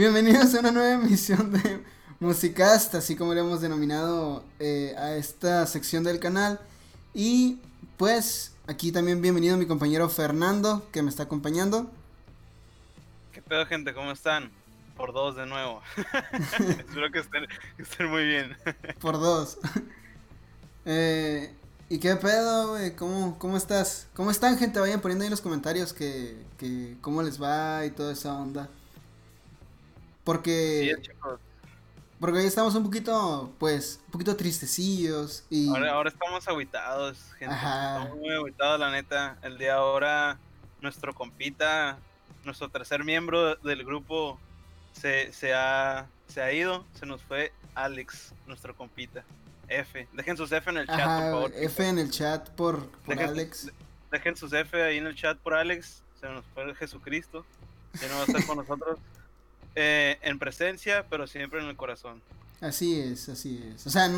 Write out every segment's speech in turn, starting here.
Bienvenidos a una nueva emisión de Musicast, así como le hemos denominado eh, a esta sección del canal. Y pues aquí también bienvenido mi compañero Fernando, que me está acompañando. ¿Qué pedo, gente? ¿Cómo están? Por dos de nuevo. Espero que estén, que estén, muy bien. Por dos. Eh, ¿Y qué pedo, güey? ¿Cómo, ¿Cómo estás? ¿Cómo están, gente? Vayan poniendo ahí en los comentarios que, que cómo les va y toda esa onda. Porque... Sí. Porque hoy estamos un poquito, pues, un poquito tristecillos y... Ahora, ahora estamos aguitados, gente. Ajá. Estamos muy aguitados, la neta. El día de ahora, nuestro compita, nuestro tercer miembro del grupo se, se, ha, se ha ido. Se nos fue Alex, nuestro compita. F. Dejen sus F en el chat, Ajá, por favor. F en el chat por, por Dejen- Alex. Dejen sus F ahí en el chat por Alex. Se nos fue Jesucristo. Ya no va a estar con nosotros. eh, en presencia, pero siempre en el corazón. Así es, así es. O sea,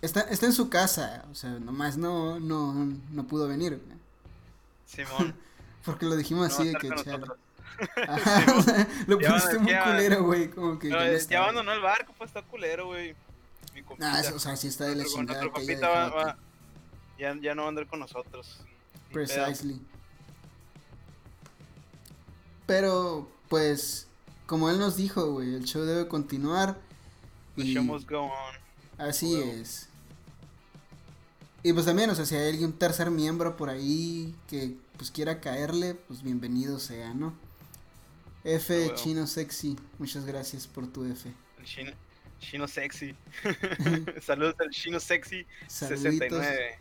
está, está en su casa, o sea, nomás no, no, no pudo venir. Simón. Porque lo dijimos no así de que chale. o sea, lo pusiste muy culero, güey, como que... Ya abandonó el barco, pues está culero, güey. Mi compita. Nah, eso, o sea, sí está de la chingada nuestro compita va- ya, ya no va a andar con nosotros. Precisely. Pero, pues, como él nos dijo, güey, el show debe continuar. The Y show must go on. así es. Y pues también, o sea, si hay alguien tercer miembro por ahí que pues quiera caerle, pues bienvenido sea, ¿no? F. Chino Sexy, muchas gracias por tu F. El chino, chino sexy. Saludos al chino sexy Saluditos. 69.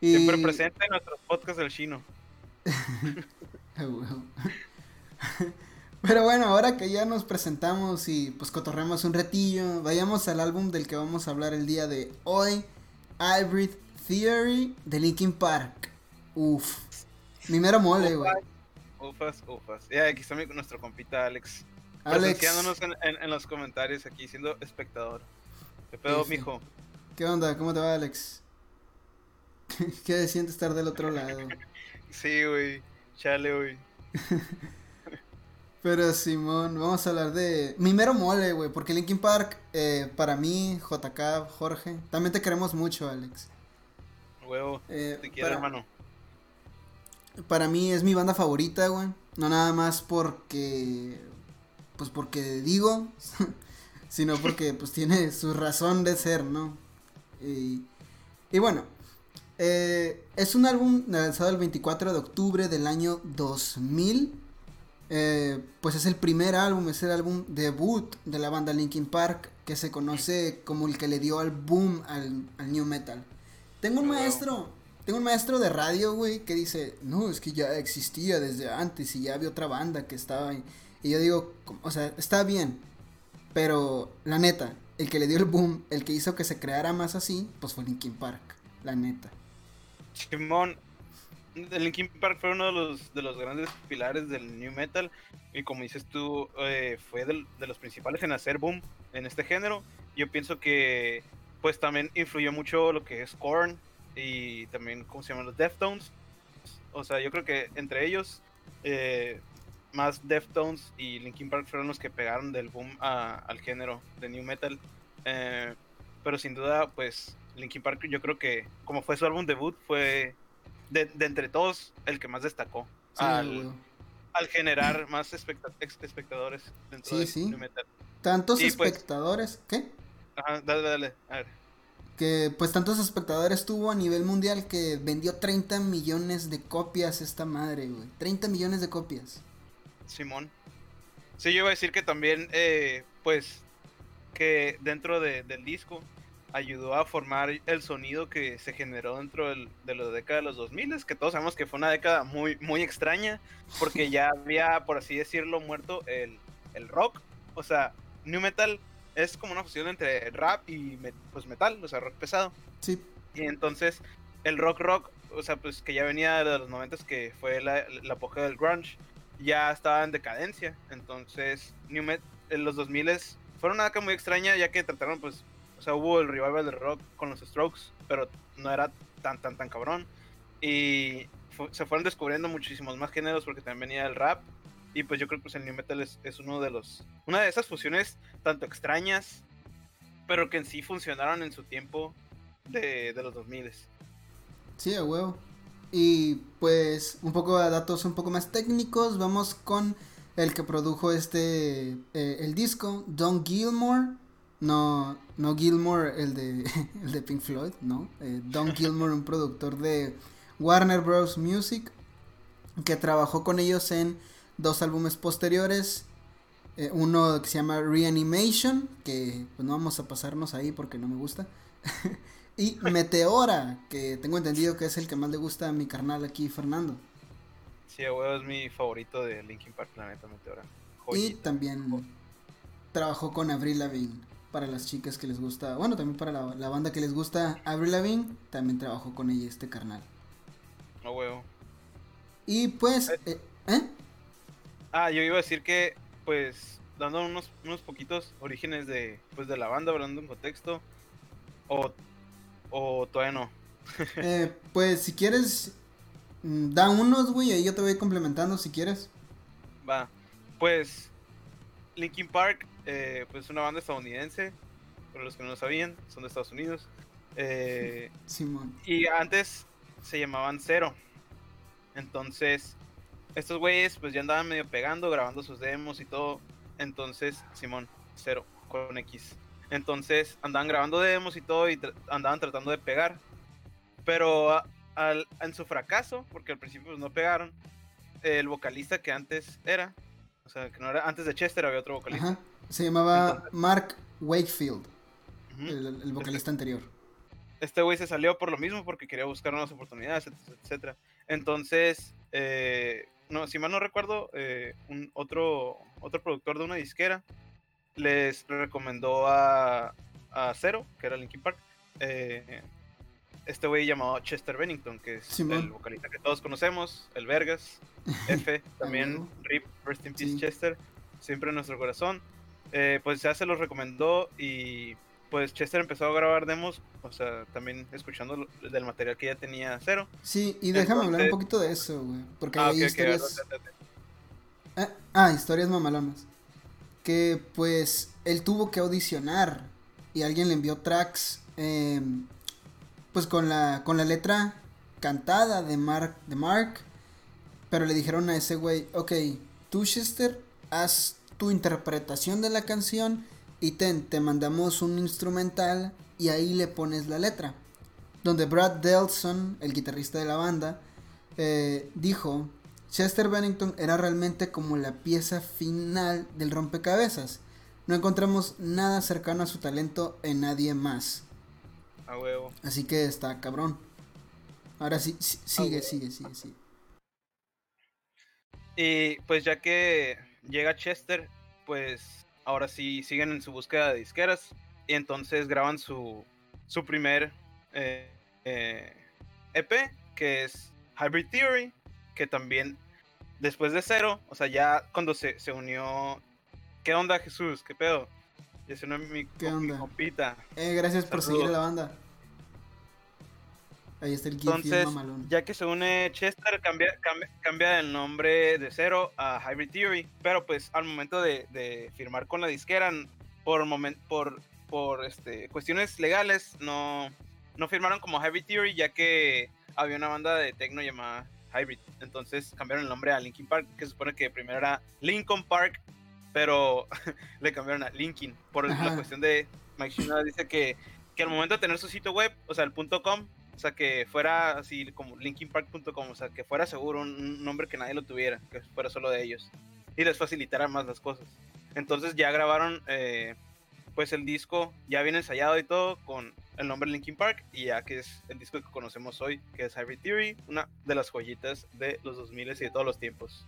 Y- Siempre presente en nuestros podcasts del chino. Pero bueno, ahora que ya nos presentamos y pues cotorremos un retillo, vayamos al álbum del que vamos a hablar el día de hoy, Hybrid Theory de Linkin Park. Uf, mi mero mole, güey. Ufas, ufas. Ya, aquí está mi- nuestro compita Alex. Alex, en, en- en los comentarios aquí, siendo espectador. ¿Qué pedo, Sí, sí. mijo? ¿qué onda? ¿Cómo te va, Alex? ¿Qué siente estar del otro lado? Sí, güey. Chale, güey. Pero Simón, vamos a hablar de mi mero mole, güey, porque Linkin Park, eh, para mí, JK, Jorge, también te queremos mucho, Alex. Huevo. Eh, Te quiero, para- hermano. Para mí es mi banda favorita, güey. No nada más porque. Pues porque digo. sino porque pues tiene su razón de ser, ¿no? Y, y bueno. eh, es un álbum lanzado el 24 de octubre del año 2000. Eh, pues es el primer álbum, es el álbum debut de la banda Linkin Park. Que se conoce como el que le dio al boom al, al new metal. Tengo un Wow. maestro, tengo un maestro de radio, güey, que dice, no, es que ya existía desde antes y ya había otra banda que estaba ahí. Y yo digo, "¿Cómo? o sea, está bien, pero la neta, el que le dio el boom, el que hizo que se creara más así, pues fue Linkin Park, la neta. Simón, Linkin Park fue uno de los, de los grandes pilares del New Metal. Y como dices tú, eh, fue de los principales en hacer boom en este género. Yo pienso que, pues también influyó mucho lo que es Korn y también, ¿cómo se llaman? Los Deftones. O sea, yo creo que entre ellos, eh, más Deftones y Linkin Park fueron los que pegaron del boom al género de New Metal. Eh, pero sin duda, pues Linkin Park yo creo que como fue su álbum debut, fue de, de entre todos el que más destacó Sí, al, generar más especta- espectadores dentro Sí, de sí. Metal. Tantos Y, pues- espectadores, ¿qué? Ajá, dale, dale. A ver. Que pues tantos espectadores tuvo a nivel mundial que vendió 30 millones de copias esta madre, güey. 30 millones de copias. Simón. Sí, yo iba a decir que también, eh, pues, que dentro de- del disco ayudó a formar el sonido que se generó dentro del- de la década de los 2000, que todos sabemos que fue una década muy, muy extraña, porque ya había, por así decirlo, muerto el, el rock. O sea, New Metal es como una fusión entre rap y pues metal, o sea, rock pesado. Sí, Y entonces el rock rock, o sea, pues que ya venía de los 90 que fue la, la apogeo del grunge, ya estaba en decadencia. Entonces, New Met en los 2000 fueron una década muy extraña ya que trataron pues, sea, hubo el revival del rock con los Strokes, pero no era tan tan tan cabrón y fu- se fueron descubriendo muchísimos más géneros porque también venía el rap Y pues yo creo que pues, el New Metal es, uno de los. Una de esas fusiones tanto extrañas, pero que en sí funcionaron en su tiempo de, los 2000. Sí, a huevo. Y pues un poco de datos un poco más técnicos, vamos con el que produjo este, eh, el disco, Don Gilmore. No, no Gilmore, el de, el de Pink Floyd, no. Eh, Don Gilmore, un productor de Warner Bros. Music, que trabajó con ellos en dos álbumes posteriores. Eh, uno que se llama Reanimation, que pues no vamos a pasarnos ahí porque no me gusta. y Meteora, que tengo entendido que es el que más le gusta a mi carnal aquí, Fernando. Sí, es mi favorito de Linkin Park, Planeta Meteora. Y también trabajó con Avril Lavigne, para las chicas que les gusta, bueno, también para la, banda que les gusta Avril Lavigne, también trabajó con ella este carnal. No, huevo. Y pues, eh, eh, ¿eh? Ah, yo iba a decir que, pues, dando unos, unos poquitos orígenes de, pues, de la banda, hablando en contexto, o, o todavía no. eh, pues, si quieres, mm, da unos, güey, ahí yo te voy complementando si quieres. Va, pues, Linkin Park, eh, pues, es una banda estadounidense, para los que no lo sabían, son de Estados Unidos. Eh, Simón. Y antes se llamaban Cero. Entonces, estos güeyes pues ya andaban medio pegando, grabando sus demos y todo. Entonces, Simón, cero, con X. Entonces, andaban grabando demos y todo y andaban tratando de pegar. Pero al, en su fracaso, porque al principio pues, no pegaron, el vocalista que antes era, o sea, que no era antes de Chester, había otro vocalista. Se llamaba Mark Wakefield, el, vocalista anterior. Este güey se salió por lo mismo, porque quería buscar nuevas oportunidades, etcétera. Entonces, eh, no, si mal no recuerdo, eh, un otro, otro productor de una disquera les recomendó a, a Zero, que era Linkin Park, eh, este güey llamado Chester Bennington, que es el vocalista que todos conocemos, el Vergas, F, también Rip, Rest in Peace Chester, siempre en nuestro corazón. Eh, pues ya se los recomendó y pues Chester empezó a grabar demos, o sea, también escuchando del material que ya tenía cero. Sí, y déjame hablar un poquito de eso, güey, porque ah, hay historias... Ah, ah, historias mamalonas. Que pues él tuvo que audicionar y alguien le envió tracks, em, pues con la, con la letra cantada de Mark, de Mark, pero le dijeron a ese güey, ok, tú Chester, haz tu interpretación de la canción y ten, te mandamos un instrumental y ahí le pones la letra. Donde Brad Delson, el guitarrista de la banda, eh, dijo, Chester Bennington era realmente como la pieza final del rompecabezas. No encontramos nada cercano a su talento en nadie más. A huevo. Así que está cabrón. Ahora sí, sigue, sigue, sigue, sigue. Y pues ya que llega Chester, pues ahora sí siguen en su búsqueda de disqueras y entonces graban su, su primer EP, eh, e que es Hybrid Theory, que también después de cero, o sea, ya cuando se, se unió... ¿Qué onda Jesús? ¿Qué pedo? Ya se unió mi, ¿Qué onda? compita. Eh, gracias por seguir a la banda. Ahí está el Entonces, ya que se une Chester, cambia, cambia, el nombre de cero a Hybrid Theory. Pero pues al momento de, firmar con la disquera, por, moment, por, por este, cuestiones legales, no, no firmaron como Hybrid Theory, ya que había una banda de techno llamada Hybrid. Entonces cambiaron el nombre a Linkin Park, que se supone que primero era Lincoln Park, pero le cambiaron a Linkin por la cuestión de Mike Shinoda dice que, que al momento de tener su sitio web, o sea, el .com, o sea, que fuera así como linkinpark.com, o sea, que fuera seguro un, nombre que nadie lo tuviera, que fuera solo de ellos. Y les facilitara más las cosas. Entonces ya grabaron eh, pues el disco, ya bien ensayado y todo, con el nombre Linkin Park, y ya que es el disco que conocemos hoy, que es Hybrid Theory, una de las joyitas de los 2000 y de todos los tiempos.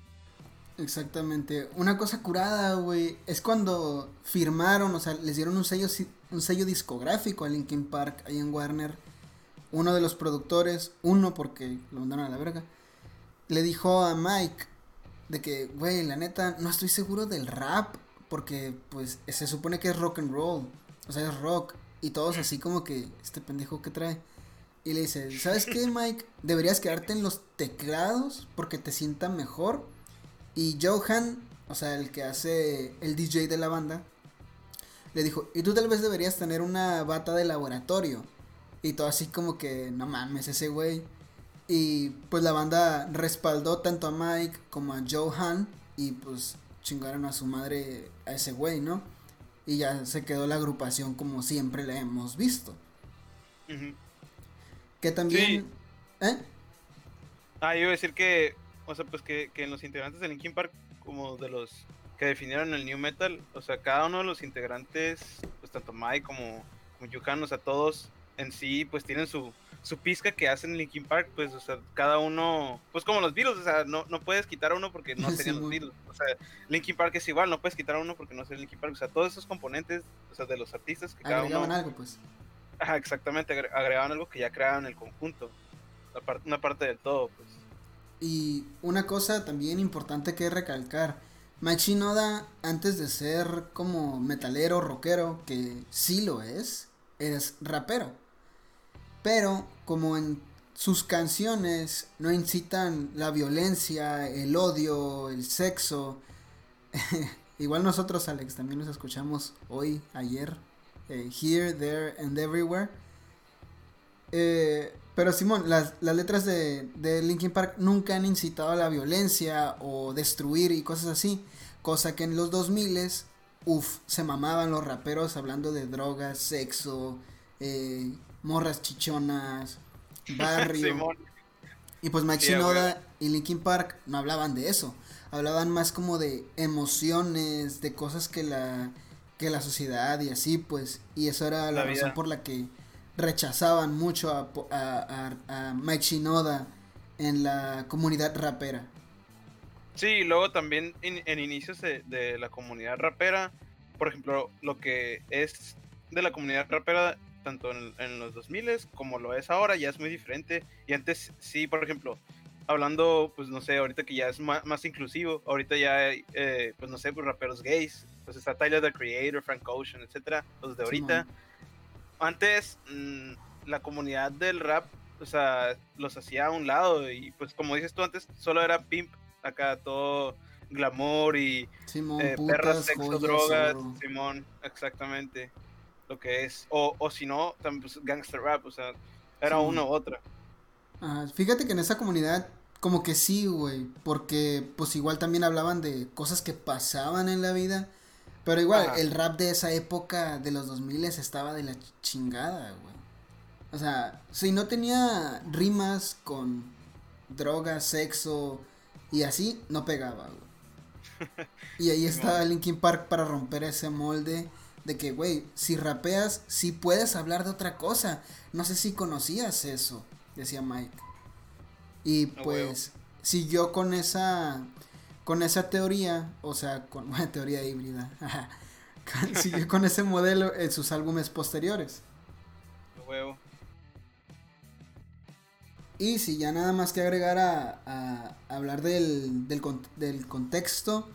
Exactamente. Una cosa curada, güey, es cuando firmaron, o sea, les dieron un sello, un sello discográfico a Linkin Park ahí en Warner uno de los productores, uno porque lo mandaron a la verga, le dijo a Mike de que, güey, la neta, no estoy seguro del rap, porque pues se supone que es rock and roll, o sea, es rock, y todos así como que, este pendejo que trae. Y le dice, ¿sabes qué, Mike? Deberías quedarte en los teclados porque te sienta mejor. Y Johan, o sea, el que hace el DJ de la banda, le dijo, y tú tal vez deberías tener una bata de laboratorio. Y todo así como que, no mames, ese güey. Y pues la banda respaldó tanto a Mike como a Johan y pues chingaron a su madre a ese güey, ¿no? Y ya se quedó la agrupación como siempre la hemos visto. Que también... ¿Eh? Ah, yo iba a decir que, o sea, pues que, que en los integrantes de Linkin Park, como de los que definieron el New Metal, o sea, cada uno de los integrantes, pues tanto Mike como, como Yukan, o sea, todos en sí, pues tienen su, su pizca que hacen Linkin Park, pues, o sea, cada uno, pues como los Beatles, o sea, no, no puedes quitar a uno porque no serían los Beatles, o sea, Linkin Park es igual, no puedes quitar a uno porque no sería Linkin Park, o sea, todos esos componentes, o sea, de los artistas que cada uno... algo, pues. Ajá, exactamente, agregaban algo que ya creaban el conjunto, una parte del todo, pues. Y una cosa también importante que recalcar, Mike Noda, antes de ser como metalero, rockero, que sí lo es, es rapero. Pero como en sus canciones no incitan la violencia, el odio, el sexo, igual nosotros Alex también nos escuchamos hoy, ayer, eh, Here, There and Everywhere. Eh, pero Simón, las, letras de, de, Linkin Park nunca han incitado a la violencia o destruir y cosas así. Cosa que en los 2000 uff, se mamaban los raperos hablando de drogas, sexo, eh, morras chichonas, barrio. y pues Mike Shinoda y Linkin Park no hablaban de eso. Hablaban más como de emociones, de cosas que la, que la sociedad y así, pues. Y eso era la, razón por la que rechazaban mucho a, a, a, Mike Shinoda en la comunidad rapera. Sí, luego también en, inicios de, de, la comunidad rapera, por ejemplo, lo que es de la comunidad rapera tanto en, los 2000 como lo es ahora, ya es muy diferente. Y antes sí, por ejemplo, hablando, pues no sé, ahorita que ya es más, inclusivo, ahorita ya hay, eh, pues no sé, pues raperos gays, pues está Tyler the Creator, Frank Ocean, etcétera, los de ahorita. Antes, mm, la comunidad del rap, o sea, los hacía a un lado y pues como dices tú antes, solo era pimp, acá todo glamour y eh, perras, sexo, drogas, Simón, exactamente lo que es. O, o si no, también pues, gangster rap, o sea, era una u otra. fíjate que en esa comunidad, como que sí, güey, porque pues igual también hablaban de cosas que pasaban en la vida. Pero igual, el rap de esa época de los 2000 estaba de la chingada, güey. O sea, si no tenía rimas con droga, sexo y así, no pegaba, güey. Y ahí estaba Linkin Park para romper ese molde de que, güey, si rapeas, sí puedes hablar de otra cosa. No sé si conocías eso, decía Mike. Y pues siguió con esa con esa teoría, o sea, con una teoría híbrida. siguió con ese modelo en sus álbumes posteriores. huevo. Y si ya nada más que agregar a, a hablar del, del, del contexto,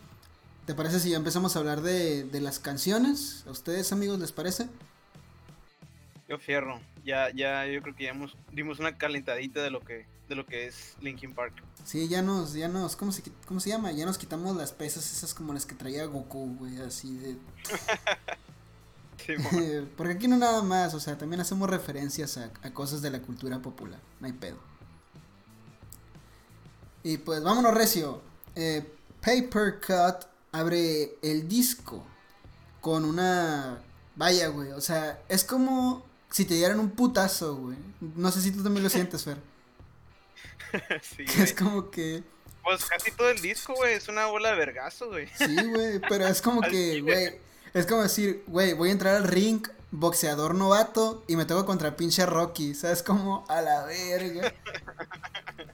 ¿Te parece si ya empezamos a hablar de, las canciones? ¿A ustedes, amigos, les parece? Yo fierro. Ya, ya, yo creo que ya dimos una calentadita de lo que, de lo que es Linkin Park. Sí, ya nos, ya nos, ¿cómo se, ¿cómo se llama? Ya nos quitamos las pesas esas como las que traía Goku, güey, así de... Porque aquí no nada más, o sea, también hacemos referencias a, a cosas de la cultura popular, no hay pedo. Y pues vámonos, Recio. Eh, Paper Cut abre el disco con una... Vaya, güey, o sea, es como si te dieran un putazo, güey. No sé si tú también lo sientes, Fer. sí, es como que... Pues casi todo el disco, güey, es una bola de vergazo, güey. Sí, güey, pero es como que, güey, es como decir, güey, voy a entrar al ring, boxeador novato, y me tengo contra pinche Rocky, ¿sabes? Como a la verga.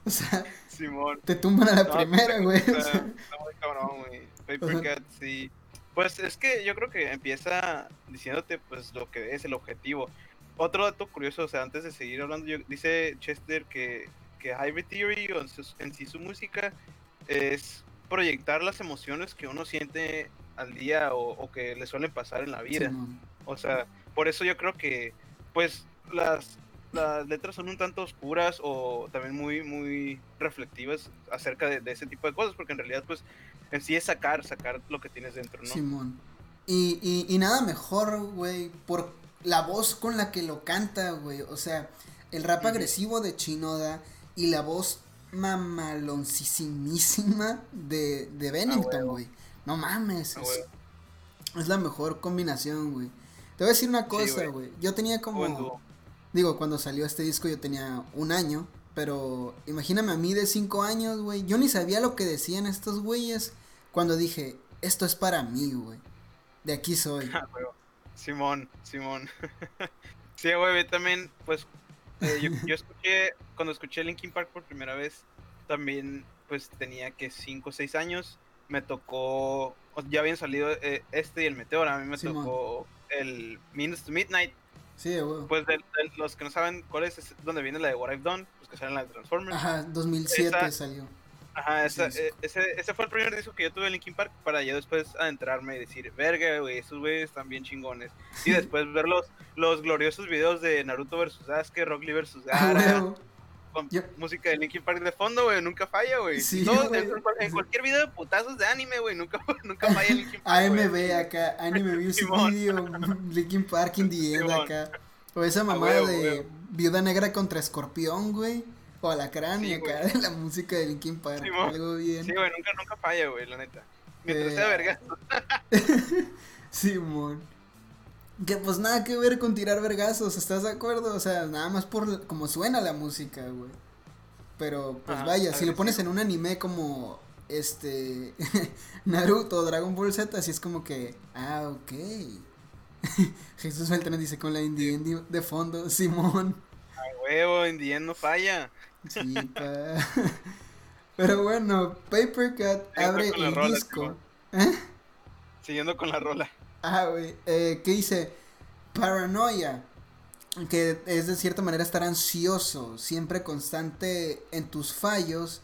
O sea, Simón. te tumban a la primera, güey. Está, muy cabrón, güey. Paper sí. Pues es que yo creo que empieza diciéndote pues lo que es el objetivo. Otro dato curioso, o sea, antes de seguir hablando, dice Chester que, que Hybrid Theory en, sí su música es proyectar las emociones que uno siente al día o, que le suelen pasar en la vida. o sea, por eso yo creo que pues las, las letras son un tanto oscuras o también muy, muy reflectivas acerca de, de, ese tipo de cosas, porque en realidad pues en sí es sacar, sacar lo que tienes dentro, ¿no? Simón. Y, y, y nada mejor, güey, por la voz con la que lo canta, güey. O sea, el rap agresivo de Chinoda y la voz mamaloncísimísima de, de Bennington, güey. no mames. es, es, la mejor combinación, güey. Te voy a decir una cosa, güey. yo tenía como... Digo, cuando salió este disco yo tenía un año. Pero imagíname a mí de cinco años, güey. Yo ni sabía lo que decían estos güeyes cuando dije, esto es para mí, güey. De aquí soy. Simón, Simón. sí, güey, también, pues, eh, yo, escuché, cuando escuché Linkin Park por primera vez, también, pues, tenía que 5 o 6 años. Me tocó, ya habían salido eh, este y el Meteor, a mí me tocó el Minutes to Midnight. Sí, güey. Pues de, los que no saben cuál es, donde viene la de What I've Done, pues que salen la de Transformers. Ajá, 2007 salió. Ajá, esa, eh, ese, ese fue el primer disco que yo tuve en Linkin Park para ya después adentrarme y decir, verga, güey, esos güeyes están bien chingones. Y después ver los, los gloriosos videos de Naruto vs Sasuke, Rock Lee vs Gara. Con música de Linkin Park de fondo, güey, nunca falla, güey. Sí, en, cualquier video de putazos de anime, güey, nunca, nunca falla Linkin Park. AMV acá, Anime Music Video, Linkin Park in the End acá. O esa mamada de Viuda Negra contra Escorpión, güey. O Alacrán y acá de la música de Linkin Park. algo bien. Sí, güey, nunca, nunca falla, güey, la neta. Mientras sea eh, verga. Simón. Que pues nada que ver con tirar vergazos, ¿estás de acuerdo? O sea, nada más por como suena la música, güey. Pero pues vaya, si lo pones en un anime como este Naruto o Dragon Ball Z, así es como que, ah, ok. Jesús Beltrán dice con la indie, de fondo, Simón. A huevo, indie no falla. Sí, pa. Pero bueno, Paper Cut abre el disco. ¿Eh? Siguiendo con la rola. Ah, güey. Eh, ¿Qué dice? Paranoia. Que es de cierta manera estar ansioso, siempre constante en tus fallos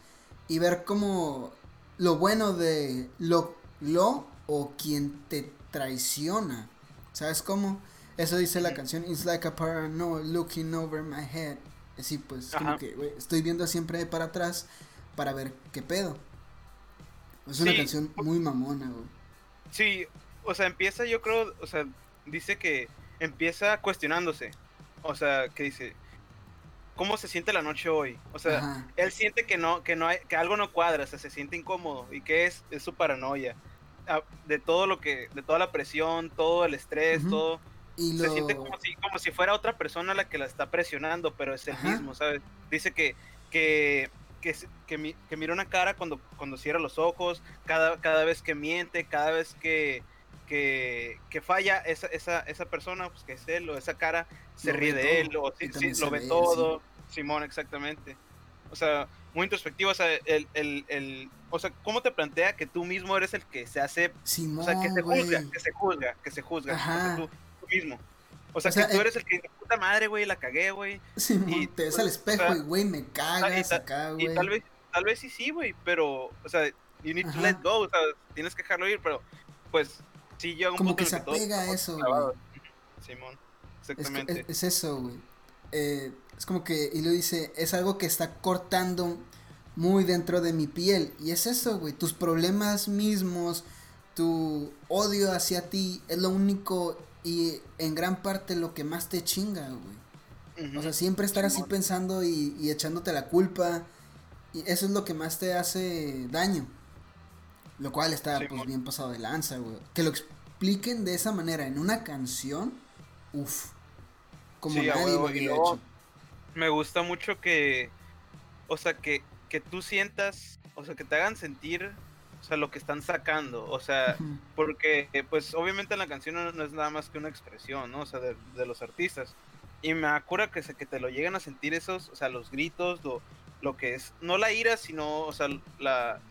y ver como lo bueno de lo, lo o quien te traiciona. ¿Sabes cómo? Eso dice la canción It's like a paranoia looking over my head. Así pues, como que estoy viendo siempre para atrás para ver qué pedo. Es una canción muy mamona, güey. Sí, o sea, empieza, yo creo, o sea, dice que empieza cuestionándose. O sea, que dice, ¿cómo se siente la noche hoy? O sea, él siente que no, que no hay, que algo no cuadra, o sea, se siente incómodo y que es, es su paranoia. De todo lo que, de toda la presión, todo el estrés, todo. Se siente como si, como si fuera otra persona la que la está presionando, pero es el mismo, ¿sabes? Dice que, que que, que, que, mira una cara cuando, cuando cierra los ojos, cada, cada vez que miente, cada vez que, que, que falla esa, esa, esa persona, pues que es él, o esa cara, se ríe de él, o lo ve todo. Simón, exactamente. O sea, muy introspectivo, o sea, el, el, el, o sea, ¿cómo te plantea que tú mismo eres el que se hace, Simón, o sea, que se juzga, que se juzga, que se juzga, tú, mismo. O sea, que tú eres el que puta madre, güey, la cagué, güey. Sí, y te ves al pues, espejo y, güey, me cagas acá, güey. Y tal vez, tal vez sí, sí, güey, pero, o sea, you need to let go, o sea, tienes que dejarlo ir, pero, pues, Sí, yo Como que se apega a eso, güey. Simón, exactamente. Es, eso, güey. Eh, es como que, y lo dice, es algo que está cortando muy dentro de mi piel. Y es eso, güey. Tus problemas mismos, tu odio hacia ti, es lo único y en gran parte lo que más te chinga, güey. O sea, siempre estar así pensando y, y echándote la culpa. Y eso es lo que más te hace daño. Lo cual está pues bien pasado de lanza, güey. Que lo expliquen de esa manera en una canción, uff. Como nadie lo había hecho. Me gusta mucho que, o sea, que, que tú sientas, o sea, que te hagan sentir, o sea, lo que están sacando, o sea, porque, pues, obviamente la canción no, es nada más que una expresión, ¿no? O sea, de, de los artistas. Y me acuerdo que, que te lo llegan a sentir esos, o sea, los gritos, lo, lo que es, no la ira, sino, o sea, la,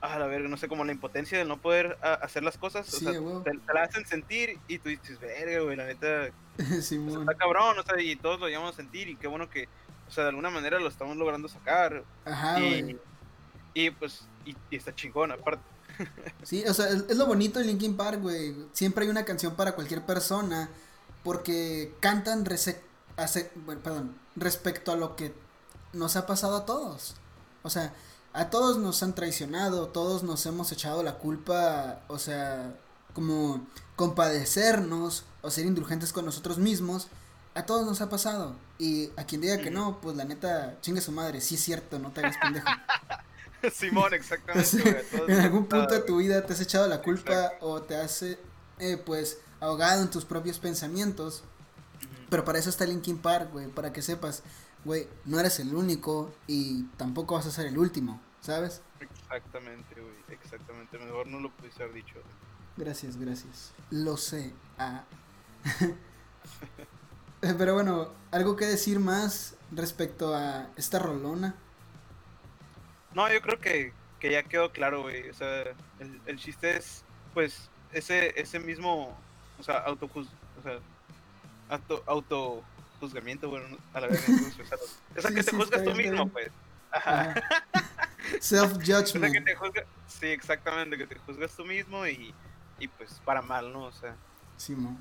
a la verga, no sé, como la impotencia de no poder hacer las cosas, o sea, te, la hacen sentir y tú dices, verga, güey, la neta, está cabrón, o sea, y todos lo llamamos a sentir y qué bueno que, o sea, de alguna manera lo estamos logrando sacar. Ajá, y, y pues, y, está chingón, aparte. Sí, o sea, es, lo bonito de Linkin Park, güey, siempre hay una canción para cualquier persona, porque cantan perdón, respecto a lo que nos ha pasado a todos. O sea, a todos nos han traicionado, todos nos hemos echado la culpa, o sea, como compadecernos o ser indulgentes con nosotros mismos, a todos nos ha pasado. Y a quien diga que no, pues la neta, chingue su madre, sí es cierto, no te hagas pendejo. Simón, exactamente. en algún punto de tu vida te has echado la culpa o te has, eh, pues, ahogado en tus propios pensamientos. Pero para eso está Linkin Park, güey, para que sepas, güey, no eres el único y tampoco vas a ser el último, ¿sabes? Exactamente, güey, exactamente. Mejor no lo pudiste haber dicho. Gracias, gracias. Lo sé. Ah. Pero bueno, ¿algo que decir más respecto a esta rolona? No, yo creo que, que ya quedó claro, güey. O sea, el, el chiste es, pues, ese, ese mismo, o sea, auto, o sea, auto, auto juzgamiento, bueno, a la vez. o sea, que te juzgas tú mismo, pues. Ajá. Self-judgment. sí, exactamente, que te juzgas tú mismo y, y pues para mal, ¿no? O sea. Sí, mo.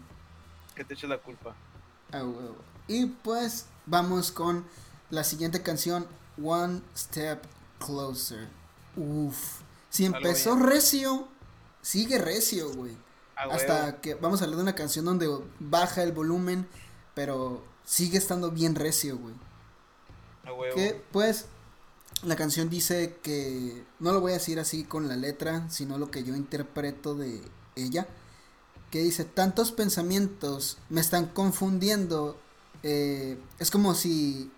Que te eches la culpa. Ah, y pues vamos con la siguiente canción, One Step Closer. Uf. Si empezó recio, sigue recio, güey. Hasta que vamos a hablar de una canción donde baja el volumen, pero sigue estando bien recio, güey. Que pues la canción dice que no lo voy a decir así con la letra, sino lo que yo interpreto de ella. Que dice, tantos pensamientos me están confundiendo. Eh, es como si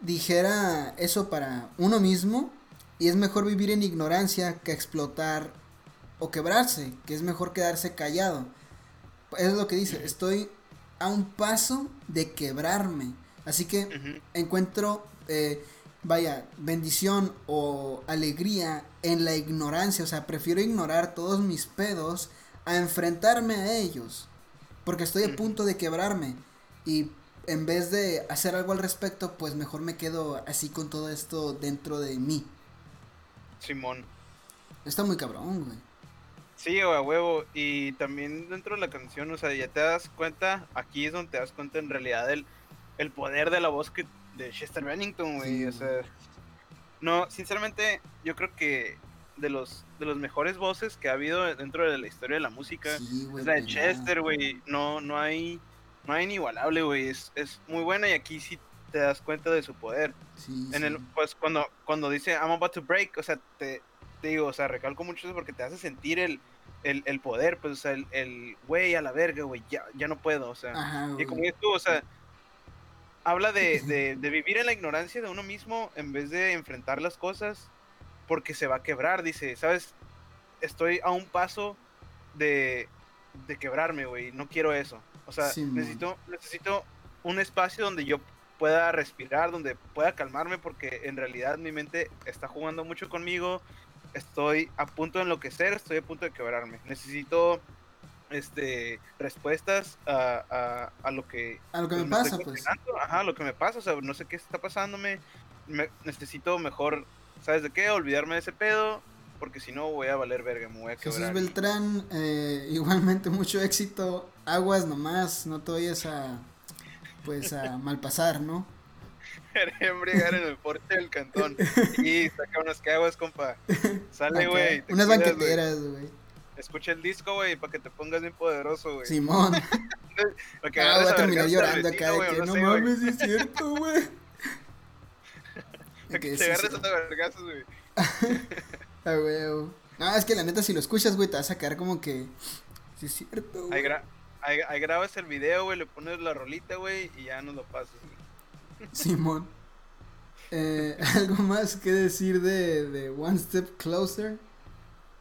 dijera eso para uno mismo y es mejor vivir en ignorancia que explotar o quebrarse, que es mejor quedarse callado. es lo que dice, estoy a un paso de quebrarme. Así que encuentro, eh, vaya, bendición o alegría en la ignorancia. O sea, prefiero ignorar todos mis pedos a enfrentarme a ellos. Porque estoy a punto de quebrarme. Y en vez de hacer algo al respecto, pues mejor me quedo así con todo esto dentro de mí. Simón. Está muy cabrón, güey. Sí, a huevo. Y también dentro de la canción, o sea, ya te das cuenta, aquí es donde te das cuenta en realidad el, el poder de la voz que, de Chester Bennington, güey. o sea, no, sinceramente, yo creo que de los de los mejores voces que ha habido dentro de la historia de la música es la de Chester, güey. No, no hay no hay inigualable, güey. Es, es muy buena y aquí sí te das cuenta de su poder. Sí, en el, pues cuando, cuando dice I'm about to break, o sea, te, te digo, o sea, recalco mucho eso porque te hace sentir el, el, el poder, pues, o sea, el, güey a la verga, güey, ya, ya no puedo, o sea, y como dices tú, o sea, habla de, de, de, vivir en la ignorancia de uno mismo en vez de enfrentar las cosas porque se va a quebrar, dice, ¿sabes? Estoy a un paso de, de quebrarme, güey, no quiero eso. O sea, necesito, necesito un espacio donde yo pueda respirar, donde pueda calmarme, porque en realidad mi mente está jugando mucho conmigo. Estoy a punto de enloquecer, estoy a punto de quebrarme. Necesito este respuestas a, a, lo que a lo que me, pasa pues ajá lo que me pasa o sea no sé qué está pasándome necesito mejor sabes de qué olvidarme de ese pedo porque si no voy a valer verga, me voy a quebrar. Jesús Beltrán, eh, igualmente mucho éxito, aguas nomás, no te vayas a, pues a malpasar, ¿no? embriagar en el porte del cantón y saca unas caguas, compa. Sale, güey. Unas banqueteras, güey. Escucha el disco, güey, para que te pongas bien poderoso, güey. Simón. ah, voy a terminar llorando acá de que no, mames, es cierto, güey. que te agarres a vergazos, güey. Ah, güey. No, es que la neta, si lo escuchas, güey, te vas a quedar como que. Sí, es cierto. Güey. Ahí, grabas el video, güey, le pones la rolita, güey, y ya nos lo pasas, güey. Simón. Eh, ¿Algo más que decir de, de, One Step Closer?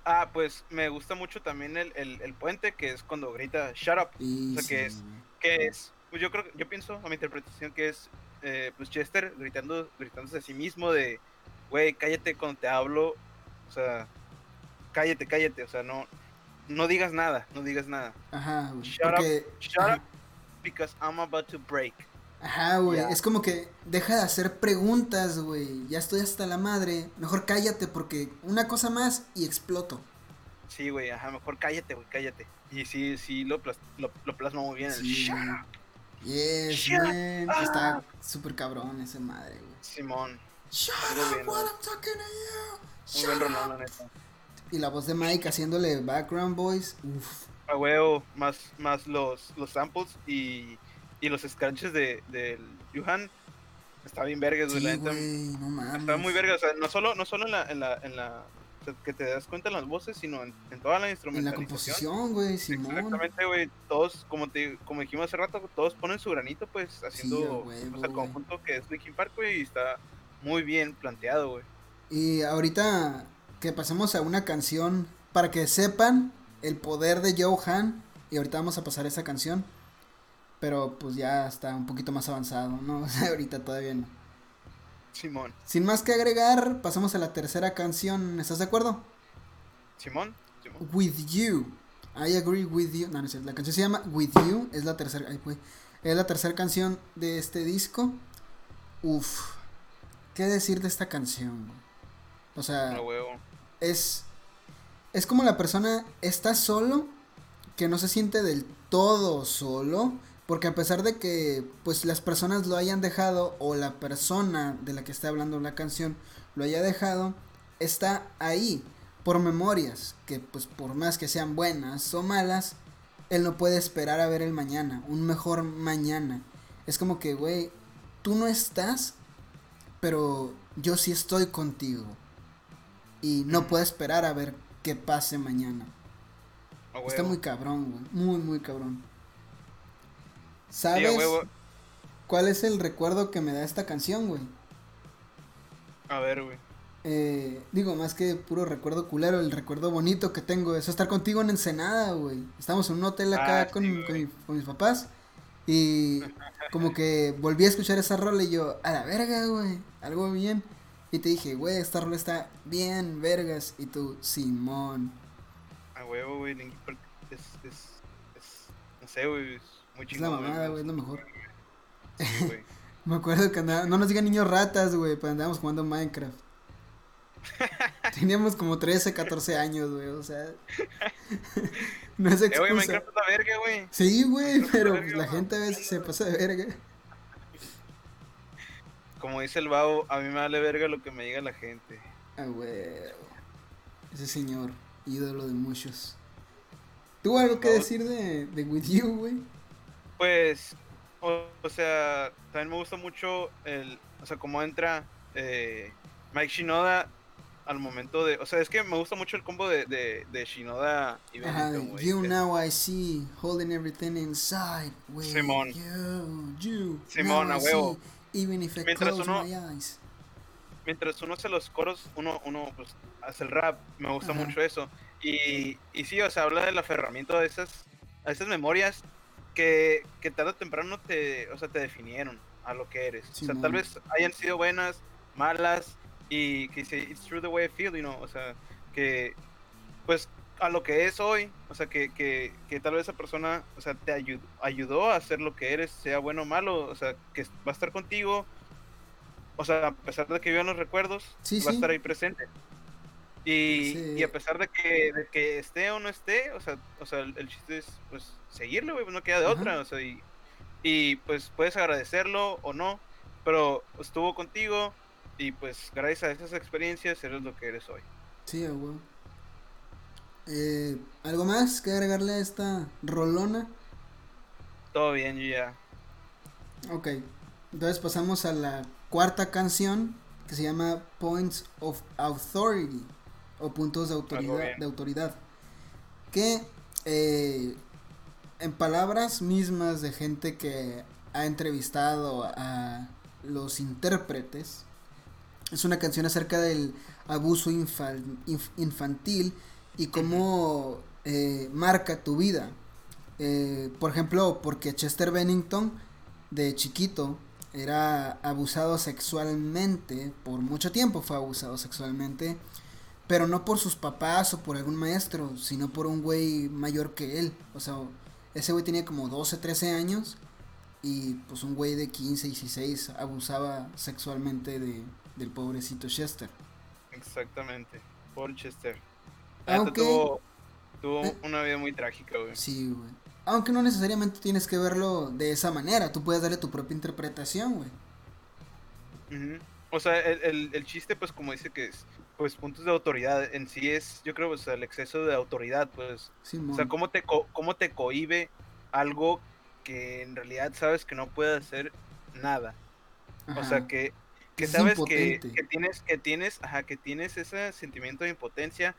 Ah, pues me gusta mucho también el, el, el puente, que es cuando grita Shut up. o sea, que es, que es, pues yo creo, yo pienso, a mi interpretación, que es, eh, pues Chester gritando, gritándose a sí mismo de, güey, cállate cuando te hablo, o sea, cállate, cállate, o sea, no, no digas nada, no digas nada. Ajá. Shut up, shut up, because I'm about to break. Ajá, güey, es como que deja de hacer preguntas, güey, ya estoy hasta la madre, mejor cállate porque una cosa más y exploto. Sí, güey, ajá, mejor cállate, güey, cállate. Y sí, sí, lo, lo, lo plasma muy bien. Sí, shut up. Yes, man. Está súper cabrón esa madre, güey. Simón. Shut up. I'm talking to you. Muy Shut buen up. rolón, la neta. Y la voz de Mike haciéndole background voice. Uf. A huevo, más, más los, los samples y, y los scratches de, del Yuhan. Está bien vergas, güey, Sí, la güey, no mames. Está muy verga, o sea, no solo, no solo en la, en la, en la o sea, que te das cuenta en las voces, sino en, en toda la En la instrumentalización. composición, güey, Simón. Exactamente, güey, todos, como te, como dijimos hace rato, todos ponen su granito, pues, haciendo, a huevo, pues, el güey. conjunto que es Linkin Park, güey, y está muy bien planteado, güey. Y ahorita que pasemos a una canción para que sepan el poder de Joe Han. Y ahorita vamos a pasar esa canción. Pero pues ya está un poquito más avanzado, ¿no? O sea, ahorita todavía no. Simón, Sin más que agregar, pasamos a la tercera canción. ¿Estás de acuerdo? Simón, Simón. With You. I agree with you. No, no cierto. La canción se llama With You. Es la tercera. ay. Es la tercera canción de este disco. Uf. ¿Qué decir de esta canción? O sea, A huevo. es. Es como la persona está solo. Que no se siente del todo solo. Porque a pesar de que pues las personas lo hayan dejado. O la persona de la que está hablando la canción lo haya dejado. Está ahí. Por memorias. Que pues por más que sean buenas o malas. Él no puede esperar a ver el mañana. Un mejor mañana. Es como que, güey. Tú no estás. Pero yo sí estoy contigo. Y no puedo esperar a ver qué pase mañana. Está muy cabrón, güey. Muy, muy cabrón. ¿Sabes cuál es el recuerdo que me da esta canción, güey? A ver, güey. Eh, digo, más que puro recuerdo culero, el recuerdo bonito que tengo es estar contigo en Ensenada, güey. Estamos en un hotel acá Ah, con, sí, con güey. mi- con mis papás. Y como que volví a escuchar esa rola y yo, a la verga, güey. Algo bien. Y te dije, güey, esta rola está bien, vergas. Y tú, Simón. A huevo, güey. Es, es, es, no sé, güey, es la mamada, güey, es lo mejor. Sí. Me acuerdo que andaba, no nos digan niños ratas, güey, pero andábamos jugando Minecraft. Teníamos como 13, 14 años, güey, o sea. no es Eh, excusa. encanta la verga, güey. Sí, güey, pero es pues, verga, la gente a veces se pasa de verga. Como dice el babo, a mí me vale verga lo que me diga la gente. Ah, güey. Ese señor, ídolo de muchos. ¿Tuvo algo que decir de, de With You, güey? Pues, o, o sea, también me gusta mucho el, o sea, cómo entra eh, Mike Shinoda al momento de, o sea, es que me gusta mucho el combo de, de, de Shinoda y Benito, de. You now I see, holding everything inside. With Simón. You, you. Simón, a huevo. see, even if I Mientras close uno- my eyes. mientras uno hace los coros, uno, uno pues, hace el rap, me gusta mucho eso. Y, y sí, o sea, habla del aferramiento a esas, a esas memorias que, que tarde o temprano te, o sea, te definieron a lo que eres. o sea, tal vez hayan sido buenas, malas, y que dice, it's true the way I feel, you know, o sea, que, pues, a lo que es hoy, o sea, que, que, que tal vez esa persona, o sea, te ayudó, ayudó a ser lo que eres, sea bueno o malo, o sea, que va a estar contigo, o sea, a pesar de que vivan los recuerdos, Sí, va a estar ahí presente. Y, Sí. y a pesar de que, de que esté o no esté, o sea, o sea el, el chiste es, pues, seguirle, güey, pues, no queda de Ajá. otra, o sea, y, y, pues puedes agradecerlo o no, pero estuvo contigo y pues gracias a esas experiencias eres lo que eres hoy. Sí, huevo. Eh, ¿Algo más que agregarle a esta rolona? Todo bien, yo ya. Ok. Entonces pasamos a la cuarta canción que se llama Points of Authority o puntos de autoridad. De autoridad que eh, en palabras mismas de gente que ha entrevistado a los intérpretes es una canción acerca del abuso infan- inf- infantil y cómo eh, marca tu vida. Eh, por ejemplo, porque Chester Bennington de chiquito era abusado sexualmente, por mucho tiempo fue abusado sexualmente, pero no por sus papás o por algún maestro, sino por un güey mayor que él. O sea, ese güey tenía como 12, 13 años y pues un güey de 15, 16 abusaba sexualmente de, del pobrecito Chester. Exactamente. Paul Chester. Aunque- tuvo, tuvo Eh. una vida muy trágica, güey. Sí, güey. Aunque no necesariamente tienes que verlo de esa manera, tú puedes darle tu propia interpretación, güey. Ujú. O sea, el, el, el chiste, pues, como dice que es, pues, puntos de autoridad en sí es, yo creo, o sea, el exceso de autoridad, pues. Simón. O sea, cómo te, co- cómo te cohibe algo que en realidad sabes que no puede hacer nada. O sea, que, que Es sabes que, que tienes, que tienes, ajá, que tienes ese sentimiento de impotencia,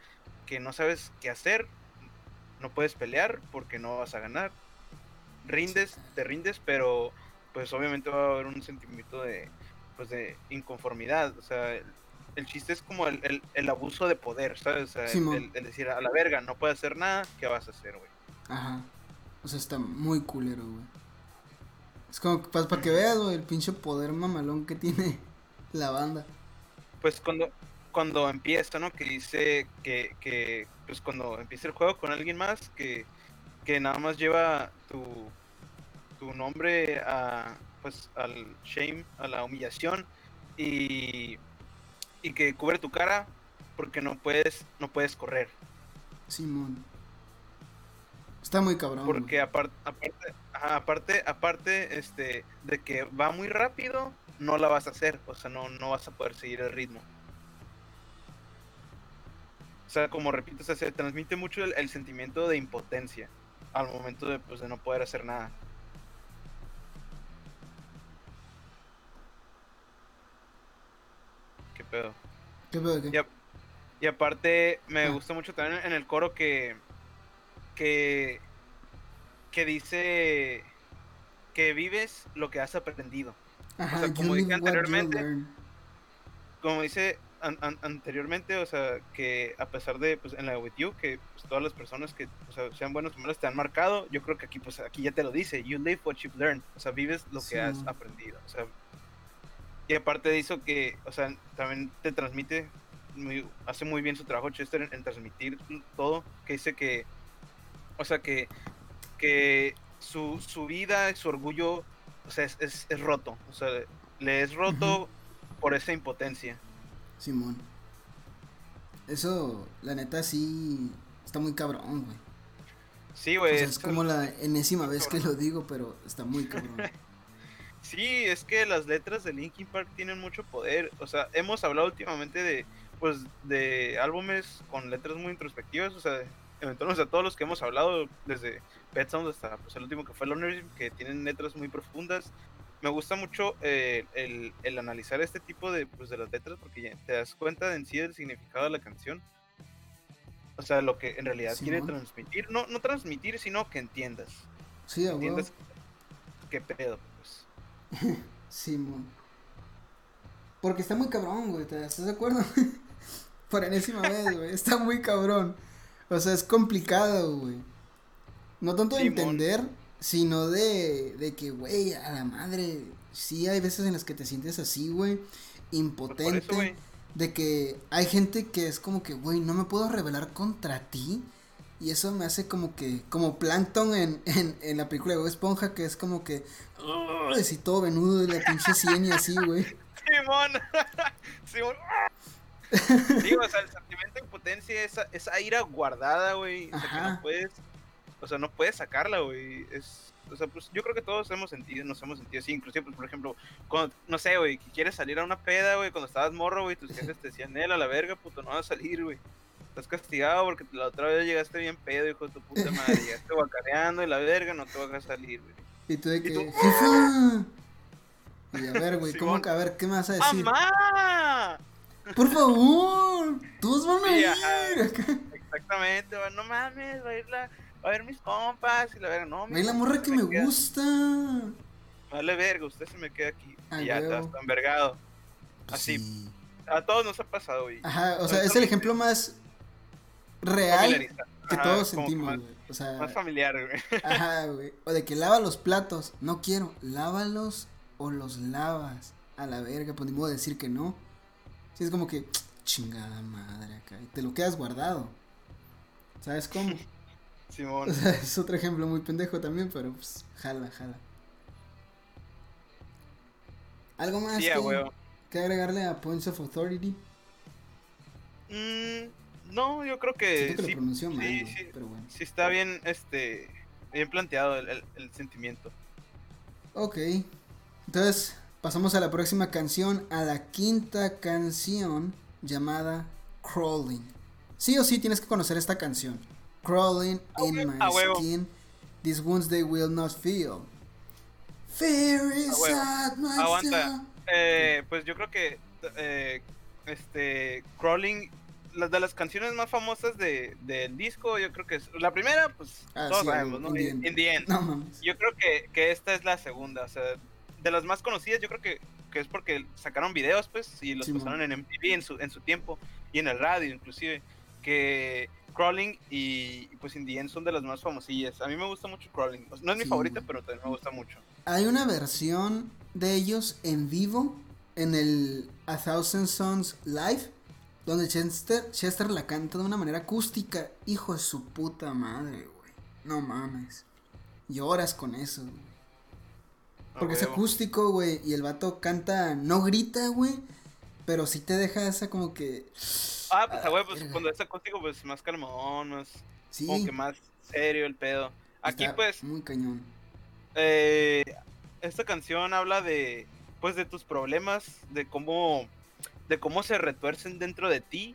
que no sabes qué hacer, no puedes pelear porque no vas a ganar. Rindes, te rindes, pero pues obviamente va a haber un sentimiento de, pues de inconformidad. O sea, el, chiste es como el, el- el abuso de poder, ¿sabes? O sea, el, decir a la verga, no puedes hacer nada, ¿qué vas a hacer, güey? Ajá. O sea, está muy culero, güey. Es como para que veas, güey, el pinche poder mamalón que tiene la banda. pues cuando cuando empieza, ¿no? Que dice que, que pues cuando empieza el juego con alguien más que, que nada más lleva tu, tu nombre a pues al shame, a la humillación y, y que cubre tu cara porque no puedes no puedes correr, Simón. Está muy cabrón. porque aparte aparte aparte aparte este de que va muy rápido, no la vas a hacer, o sea, no no vas a poder seguir el ritmo. O sea, como repito, o sea, se transmite mucho el, el sentimiento de impotencia al momento de, pues, de no poder hacer nada. ¿Qué pedo? ¿Qué pedo qué? Y aparte, me Ah. gusta mucho también en el coro que. que. que dice. que vives lo que has aprendido. Ajá, sea, como dije anteriormente, como dice an- an- anteriormente, o sea, que a pesar de, pues, en la With You, que pues, todas las personas que, o sea, sean buenos o malos te han marcado, yo creo que aquí, pues, aquí ya te lo dice, you live what you've learned, o sea, vives lo que has aprendido, o sea, y aparte de eso que, o sea, también te transmite, muy- hace muy bien su trabajo Chester en, en transmitir todo, que dice que, o sea, que, que su, su vida, su orgullo, o sea, es, es, es roto, o sea, le es roto por esa impotencia. Simón. Eso, la neta, sí. Está muy cabrón, güey. Sí, O güey. sea, es como la enésima vez que lo digo, pero está muy cabrón. Sí, es que las letras de Linkin Park tienen mucho poder. O sea, hemos hablado últimamente de, pues, de álbumes con letras muy introspectivas. O sea, eventualmente a todos los que hemos hablado, desde Pet Sounds hasta pues, el último que fue Lonerism, que tienen letras muy profundas. Me gusta mucho eh, el, el analizar este tipo de, pues, de las letras porque ya te das cuenta de en sí del significado de la canción. O sea, lo que en realidad quiere transmitir. No, no transmitir, sino que entiendas. Sí, entiendas qué pedo. Simón. Porque está muy cabrón, güey. ¿te- ¿Estás de acuerdo? Por enésima vez, güey. Está muy cabrón. O sea, es complicado, güey. No tanto de Simón. entender, sino de, de que, güey, a la madre. Sí, hay veces en las que te sientes así, güey. Pues Impotente. por eso, güey. de que hay gente que es como que, güey, no me puedo rebelar contra ti. Y eso me hace como que, como Plankton en, en, en la película de Bob Esponja, que es como que, "Ugh", así todo venudo de la pinche sien y así, güey. Simón. Simón. Sí, o sea, el sentimiento de impotencia, esa, esa ira guardada, güey. O sea, que no puedes. O sea, no puedes sacarla, güey. Es. O sea, pues yo creo que todos hemos sentido, nos hemos sentido así. Inclusive, pues, por ejemplo, cuando, no sé, güey, que quieres salir a una peda, güey, cuando estabas morro, güey, tus jefes te decían, Nel, a la verga, puto, no vas a salir, güey. Estás castigado porque la otra vez llegaste bien pedo, hijo de tu puta madre. Llegaste guacareando y la verga, no te vas a salir, güey. Y tú de ¿Y que, jefa. Y a ver, güey, ¿cómo que, a ver, qué me vas a decir? ¡Mamá! Por favor, todos van a ir. Exactamente, güey, no mames, va a ir la, va a ir mis compas y la verga, no, Ve la morra que me gusta. Vale verga, usted se me queda aquí. Y ya está envergado. Pues Así. sí. A todos nos ha pasado, güey. Ajá, o sea, es el ejemplo más real que ajá, todos sentimos, Más, güey. O sea, más familiar, güey. Ajá, güey. O de que lava los platos. No quiero. Lávalos o los lavas. A la verga, pues ni modo de decir que no. Sí, es como que, chingada madre acá. Y te lo quedas guardado. ¿Sabes cómo? Simón. O sea, es otro ejemplo muy pendejo también, pero pues, jala, jala. ¿Algo más Sí, que, que agregarle a Points of Authority? Mm, no, yo creo que que sí, lo pronunció mal, sí, sí. pero bueno. sí está bien, este, bien planteado el, el- el sentimiento. Ok. Entonces, pasamos a la próxima canción, a la quinta canción llamada Crawling. Sí o sí tienes que conocer esta canción. Crawling in my skin, these wounds they will not feel. Fear at my Aguanta. Eh, pues yo creo que eh, este Crawling, las de las canciones más famosas de, del disco, yo creo que es la primera, pues Ah, todos sí, sabemos, ¿no? In the In, End. In the End. No mames. Yo creo que, que esta es la segunda, o sea, de las más conocidas, yo creo que, que es porque sacaron videos, pues, y los Sí, pasaron en MTV en su, en su tiempo, y en el radio inclusive, que Crawling y, pues In the End son de las más famosillas. A mí me gusta mucho Crawling, O sea, no es mi Sí, favorita, pero también me gusta mucho. Hay una versión de ellos en vivo en el A Thousand Sons Live, donde Chester, Chester la canta de una manera acústica. Hijo de su puta madre, güey. No mames. Lloras con eso, güey. Porque es acústico, güey, y el vato canta, no grita, güey, pero sí te deja esa como que... Ah, pues, huevo, pues, verga. cuando es acústico, pues, más calmón, más, Sí, como que más serio el pedo. Aquí, está pues, Muy cañón. eh, esta canción habla de pues de tus problemas de cómo de cómo se retuercen dentro de ti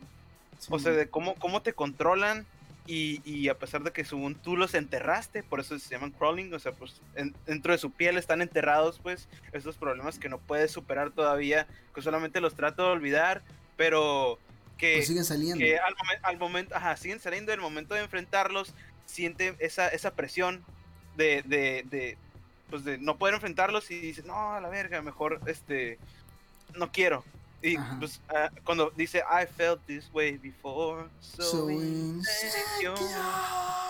Sí, o sea de cómo cómo te controlan y, y a pesar de que según tú los enterraste por eso se llaman crawling o sea pues en- dentro de su piel están enterrados pues esos problemas que no puedes superar todavía que solamente los trato de olvidar pero que pues siguen saliendo. que al, momen- al momento, ajá, siguen saliendo del momento de enfrentarlos, siente esa, esa presión de, de, de, pues de no poder enfrentarlos y dices, no, a la verga, mejor, este, no quiero. Y Ajá. pues ah, cuando dice, I felt this way before, so, So insecure".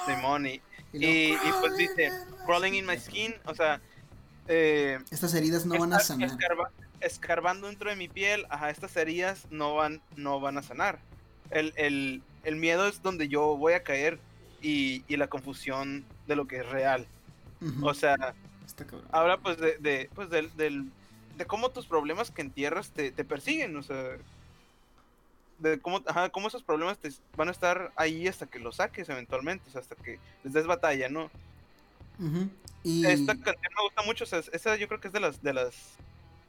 Simón, y, Y pues dice, crawling in my skin, o sea, eh, Estas heridas no van a sanar. escarba- escarbando dentro de mi piel, ajá, estas heridas no van, no van a sanar. El, el- el miedo es donde yo voy a caer y, y la confusión de lo que es real. O sea, está habla pues de, de, pues del, del- de cómo tus problemas que entierras te, te persiguen, o sea, de cómo, ajá, cómo esos problemas te van a estar ahí hasta que los saques eventualmente, o sea, hasta que les des batalla, ¿no? Y Esta canción me gusta mucho, o sea, esa yo creo que es de las, de las,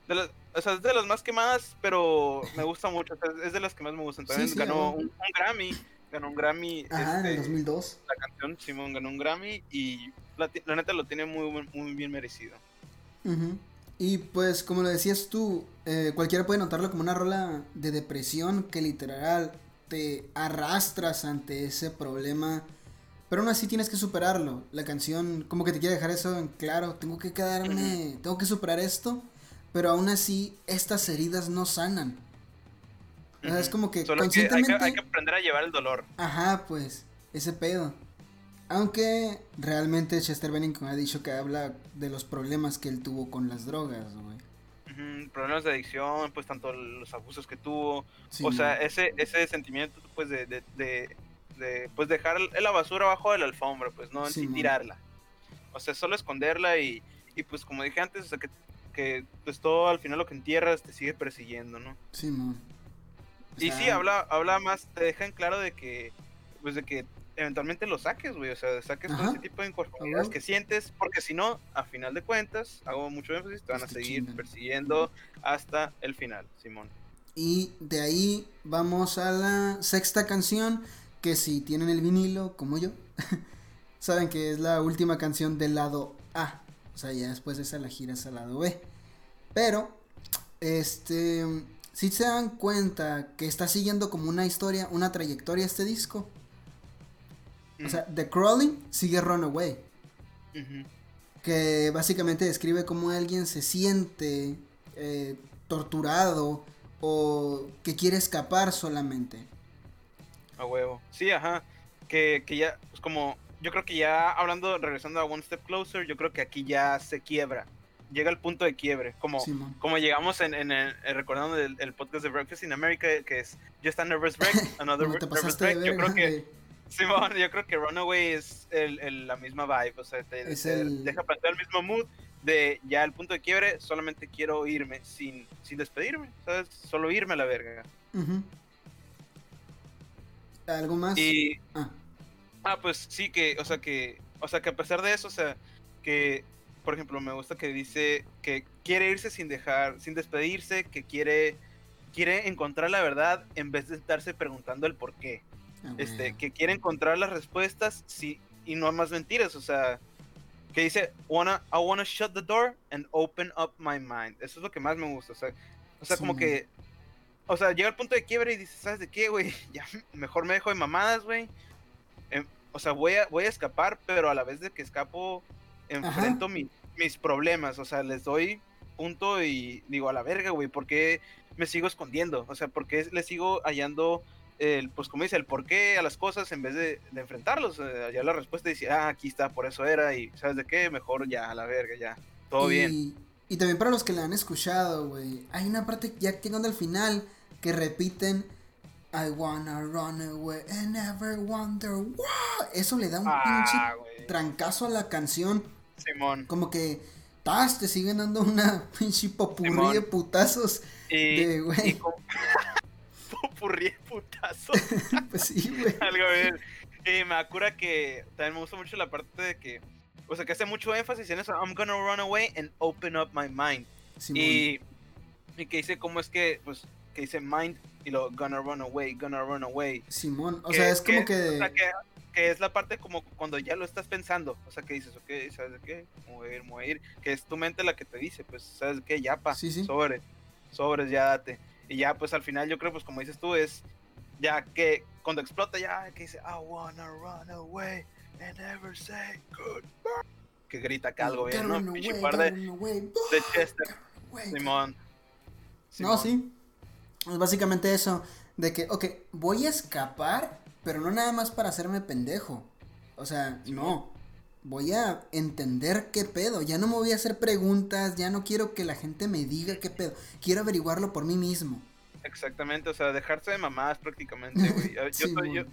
de las, o sea, es de las más quemadas, pero me gusta mucho, o sea, es de las que más me gustan. También sí, ganó un, un Grammy, ganó un Grammy, ajá, en el este, 2002. la canción, Simón ganó un Grammy y la, neta lo tiene muy, muy bien merecido. Y pues, como lo decías tú, eh, cualquiera puede notarlo como una rola de depresión que literal te arrastras ante ese problema. Pero aún así tienes que superarlo. La canción como que te quiere dejar eso en claro. Tengo que quedarme, tengo que superar esto. Pero aún así estas heridas no sanan. O sea, es como que Solo que hay, que conscientemente... hay que aprender a llevar el dolor. Ajá, pues, ese pedo. Aunque realmente Chester Bennington ha dicho que habla de los problemas que él tuvo con las drogas, güey. Problemas de adicción, pues tanto los abusos que tuvo, Sí, o sea, ese, ese sentimiento, pues, de, de, de, de, pues, dejar la basura abajo de la alfombra, pues, no en Sí, tirarla. O sea, solo esconderla y, y pues, como dije antes, o sea, que, que, pues, todo al final lo que entierras te sigue persiguiendo, ¿no? Sí, man. O y sí, habla, habla más, te deja en claro de que, pues, de que eventualmente lo saques, güey, o sea, saques todo Ajá. ese tipo de inconformidades que sientes, porque si no, a final de cuentas, hago mucho énfasis, te van a seguir chingan. persiguiendo hasta el final, Simón. Y de ahí vamos a la sexta canción, que si tienen el vinilo, como yo, saben que es la última canción del lado A. O sea, ya después de esa la giras al lado B. Pero, este, si se dan cuenta que está siguiendo como una historia, una trayectoria este disco. O sea, The Crawling sigue Runaway. Que básicamente describe cómo alguien se siente eh, torturado o que quiere escapar solamente. A huevo. Sí, ajá. Que, que ya, pues como, yo creo que ya hablando, regresando a One Step Closer, yo creo que aquí ya se quiebra. Llega el punto de quiebre. Como, como llegamos en, en el, eh, recordando el, el podcast de Breakfast in America, que es Just a Nervous Wreck, Another Nervous Wreck. Yo creo que. Simón, yo creo que Runaway es el, el- la misma vibe. O sea, te, Es te el- deja plantear el mismo mood de ya el punto de quiebre, solamente quiero irme sin, sin despedirme, ¿sabes? Solo irme a la verga. ¿Algo más? Y, Ah, Ah, pues sí que, o sea que, o sea que a pesar de eso, o sea, que por ejemplo, me gusta que dice que quiere irse sin dejar, sin despedirse, que quiere, quiere encontrar la verdad en vez de estarse preguntando el por qué. Ah, Este, que quiere encontrar las respuestas sí, y no más mentiras, o sea, que dice, wanna, I wanna shut the door and open up my mind. Eso es lo que más me gusta, o sea, o sea, Sí, como que, o sea, llega el punto de quiebre y dices, ¿sabes de qué, güey? Ya, mejor me dejo de mamadas, güey. Em, o sea, voy a, voy a escapar, pero a la vez de que escapo, enfrento mi- mis problemas, o sea, les doy punto y digo, a la verga, güey, ¿por qué me sigo escondiendo? O sea, ¿por qué le sigo hallando el, pues como dice, el por qué a las cosas en vez de, de enfrentarlos? Eh, ya la respuesta dice, ah, aquí está, por eso era, y ¿sabes de qué? Mejor ya, a la verga, ya, todo y, bien. Y también para los que la han escuchado, güey. Hay una parte ya llegando al final que repiten. I wanna run away and never wonder why. Eso le da un Ah, pinche trancazo a la canción. Simón. Como que, tas, te siguen dando una pinche popurrí de putazos. Y, de, güey. Popurrí de putazo. Pues sí, güey. Algo bien. Y me acura que también me gusta mucho la parte de que, o sea, que hace mucho énfasis en eso. I'm gonna run away and open up my mind. Simón. Y, y que dice cómo es que, pues, que dice mind y lo gonna run away, gonna run away. Simón. O sea, es como O sea, que. que, que es la parte como cuando ya lo estás pensando. O sea, que dices, ok, ¿sabes de qué? A ir. Que es tu mente la que te dice, pues, ¿sabes qué? Ya, pa. Sí, sí. Sobres. Sobres, ya date. Y ya, pues, al final yo creo, pues, como dices tú, es ya que cuando explota ya, que dice, I wanna run away and never say goodbye. Que grita acá algo bien, ¿no? Pinche par de, de Chester. Simón. No, sí. Es básicamente eso. De que, ok, voy a escapar, pero no nada más para hacerme pendejo. O sea, no. Voy a entender qué pedo. Ya no me voy a hacer preguntas. Ya no quiero que la gente me diga qué pedo. Quiero averiguarlo por mí mismo. Exactamente, o sea, dejarse de mamadas prácticamente, güey. Yo, Sí, soy- yo,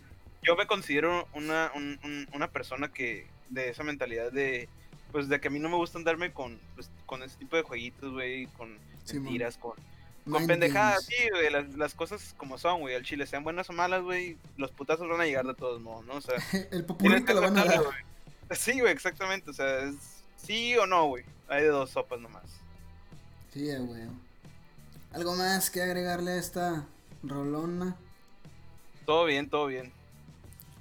yo me considero una, un- un- una persona que de esa mentalidad de pues de que a mí no me gusta andarme con pues, con ese tipo de jueguitos, güey, con Sí, mentiras, con, con Mind pendejadas, games. sí, güey, las, las cosas como son, güey, al chile, sean buenas o malas, güey, los putazos van a llegar de todos modos, ¿no? O sea, El te lo van a dar. güey. Sí, güey, exactamente, o sea, es sí o no, güey. Hay de dos sopas nomás. Sí, güey. ¿Algo más que agregarle a esta rolona? Todo bien, todo bien.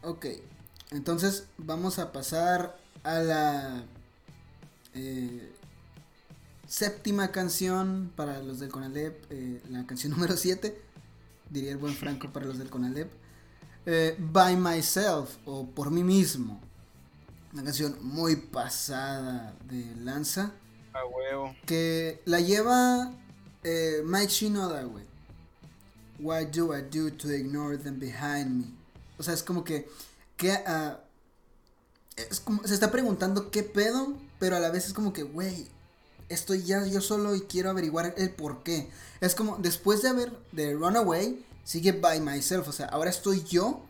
Ok, entonces vamos a pasar a la eh, séptima canción para los del Conalep, eh, la canción número 7, diría el buen Franco para los del Conalep, eh, By Myself o Por mí mismo, una canción muy pasada de lanza A huevo. que la lleva eh, Mike Shinoda, güey. What do I do to ignore them behind me? O sea, es como que, que ah, es como, se está preguntando qué pedo, pero a la vez es como que, güey, estoy ya yo solo y quiero averiguar el por qué. Es como, después de haber, de Runaway, sigue By Myself, o sea, ahora estoy yo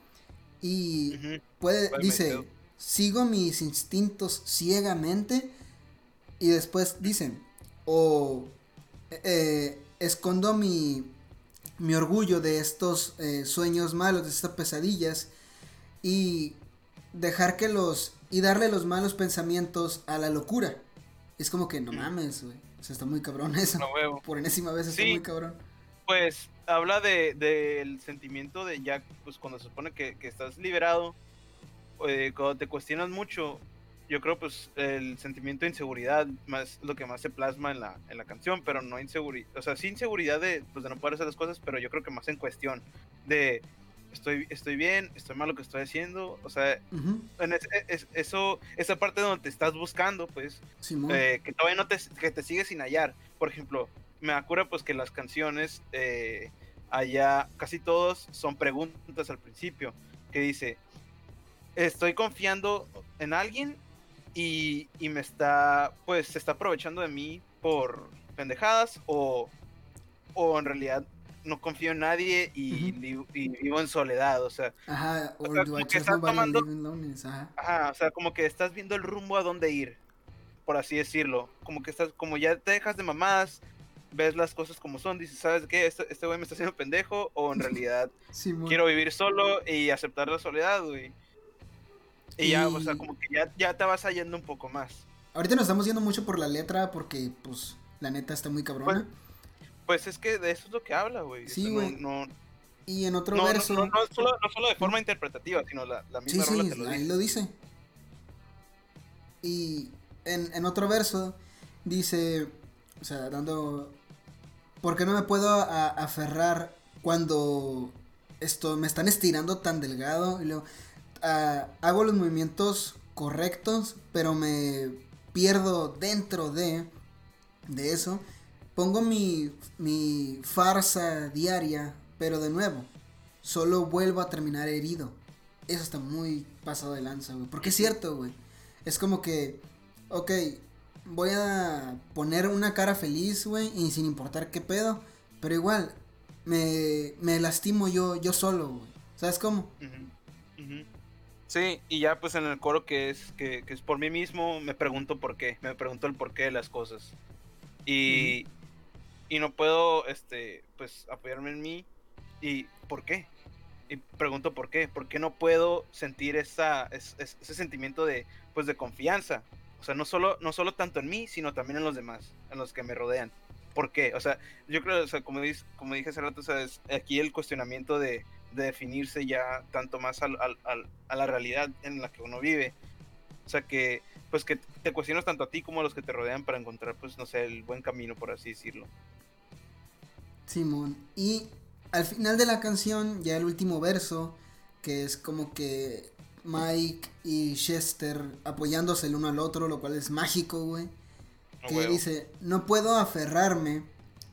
y puede, By dice, myself. Sigo mis instintos ciegamente y después dicen, o eh, escondo mi, mi orgullo de estos eh, sueños malos, de estas pesadillas y dejar que los, y darle los malos pensamientos a la locura. Es como que no mames, güey. O sea, está muy cabrón eso. Huevo. Por enésima vez está Sí. muy cabrón. Pues habla de del sentimiento de ya, pues cuando se supone que, que estás liberado, eh, cuando te cuestionas mucho, yo creo pues el sentimiento de inseguridad más lo que más se plasma en la, en la canción, pero no inseguridad, o sea, sí inseguridad de, pues, de no poder hacer las cosas, pero yo creo que más en cuestión de estoy, estoy bien, estoy mal lo que estoy haciendo, o sea, Ujú, en es- es- eso, esa parte donde te estás buscando, pues, eh, que todavía no te, que te sigue sin hallar. Por ejemplo, me acuerdo pues que las canciones eh, allá casi todos son preguntas al principio, que dice, estoy confiando en alguien y, y me está, pues se está aprovechando de mí por pendejadas o, o en realidad no confío en nadie y, vivo en soledad, o sea, Ajá, o sea, como que estás tomando- Ajá. Ajá, o sea, como que estás viendo el rumbo a dónde ir, por así decirlo. Como que estás, como ya te dejas de mamadas, ves las cosas como son, dices, ¿sabes qué? Este este güey me está haciendo pendejo, o en realidad quiero vivir solo y aceptar la soledad, güey. Y, ya, o sea, como que ya, ya te vas hallando un poco más. ahorita nos estamos yendo mucho por la letra porque, pues, la neta está muy cabrona. Pues, es que de eso es lo que habla, güey. Sí, güey. No, no, y en otro no, verso. no, no solo, no solo de forma interpretativa, sino la, la Sí, misma rola sí, te lo ahí dice. lo dice. Y en, en otro verso dice, o sea, dando, ¿por qué no me puedo a- aferrar cuando esto me están estirando tan delgado? Y luego, ah, hago los movimientos correctos, pero me pierdo dentro de, de eso. Pongo mi, mi farsa diaria, pero de nuevo, solo vuelvo a terminar herido. Eso está muy pasado de lanza, güey. Porque es cierto, güey. Es como que, ok, voy a poner una cara feliz, güey, y sin importar qué pedo. Pero igual, me, me lastimo yo, yo solo, güey. ¿Sabes cómo? Ujú. Sí, y ya pues en el coro que es que, que es por mí mismo, me pregunto por qué, me pregunto el porqué de las cosas. Y, y no puedo este pues apoyarme en mí y ¿por qué? Y pregunto por qué, ¿por qué no puedo sentir esa, es- es- ese sentimiento de pues de confianza? O sea, no solo, no solo tanto en mí, sino también en los demás, en los que me rodean. ¿Por qué? O sea, yo creo, o sea, como, como dije hace rato, o sea, es aquí el cuestionamiento de, de definirse ya tanto más al- al- al- a la realidad en la que uno vive. O sea, que pues que te cuestionas tanto a ti como a los que te rodean para encontrar, pues, no sé, el buen camino, por así decirlo. Simón. Y al final de la canción, ya el último verso, que es como que Mike y Chester apoyándose el uno al otro, lo cual es mágico, güey. Que dice, no puedo aferrarme.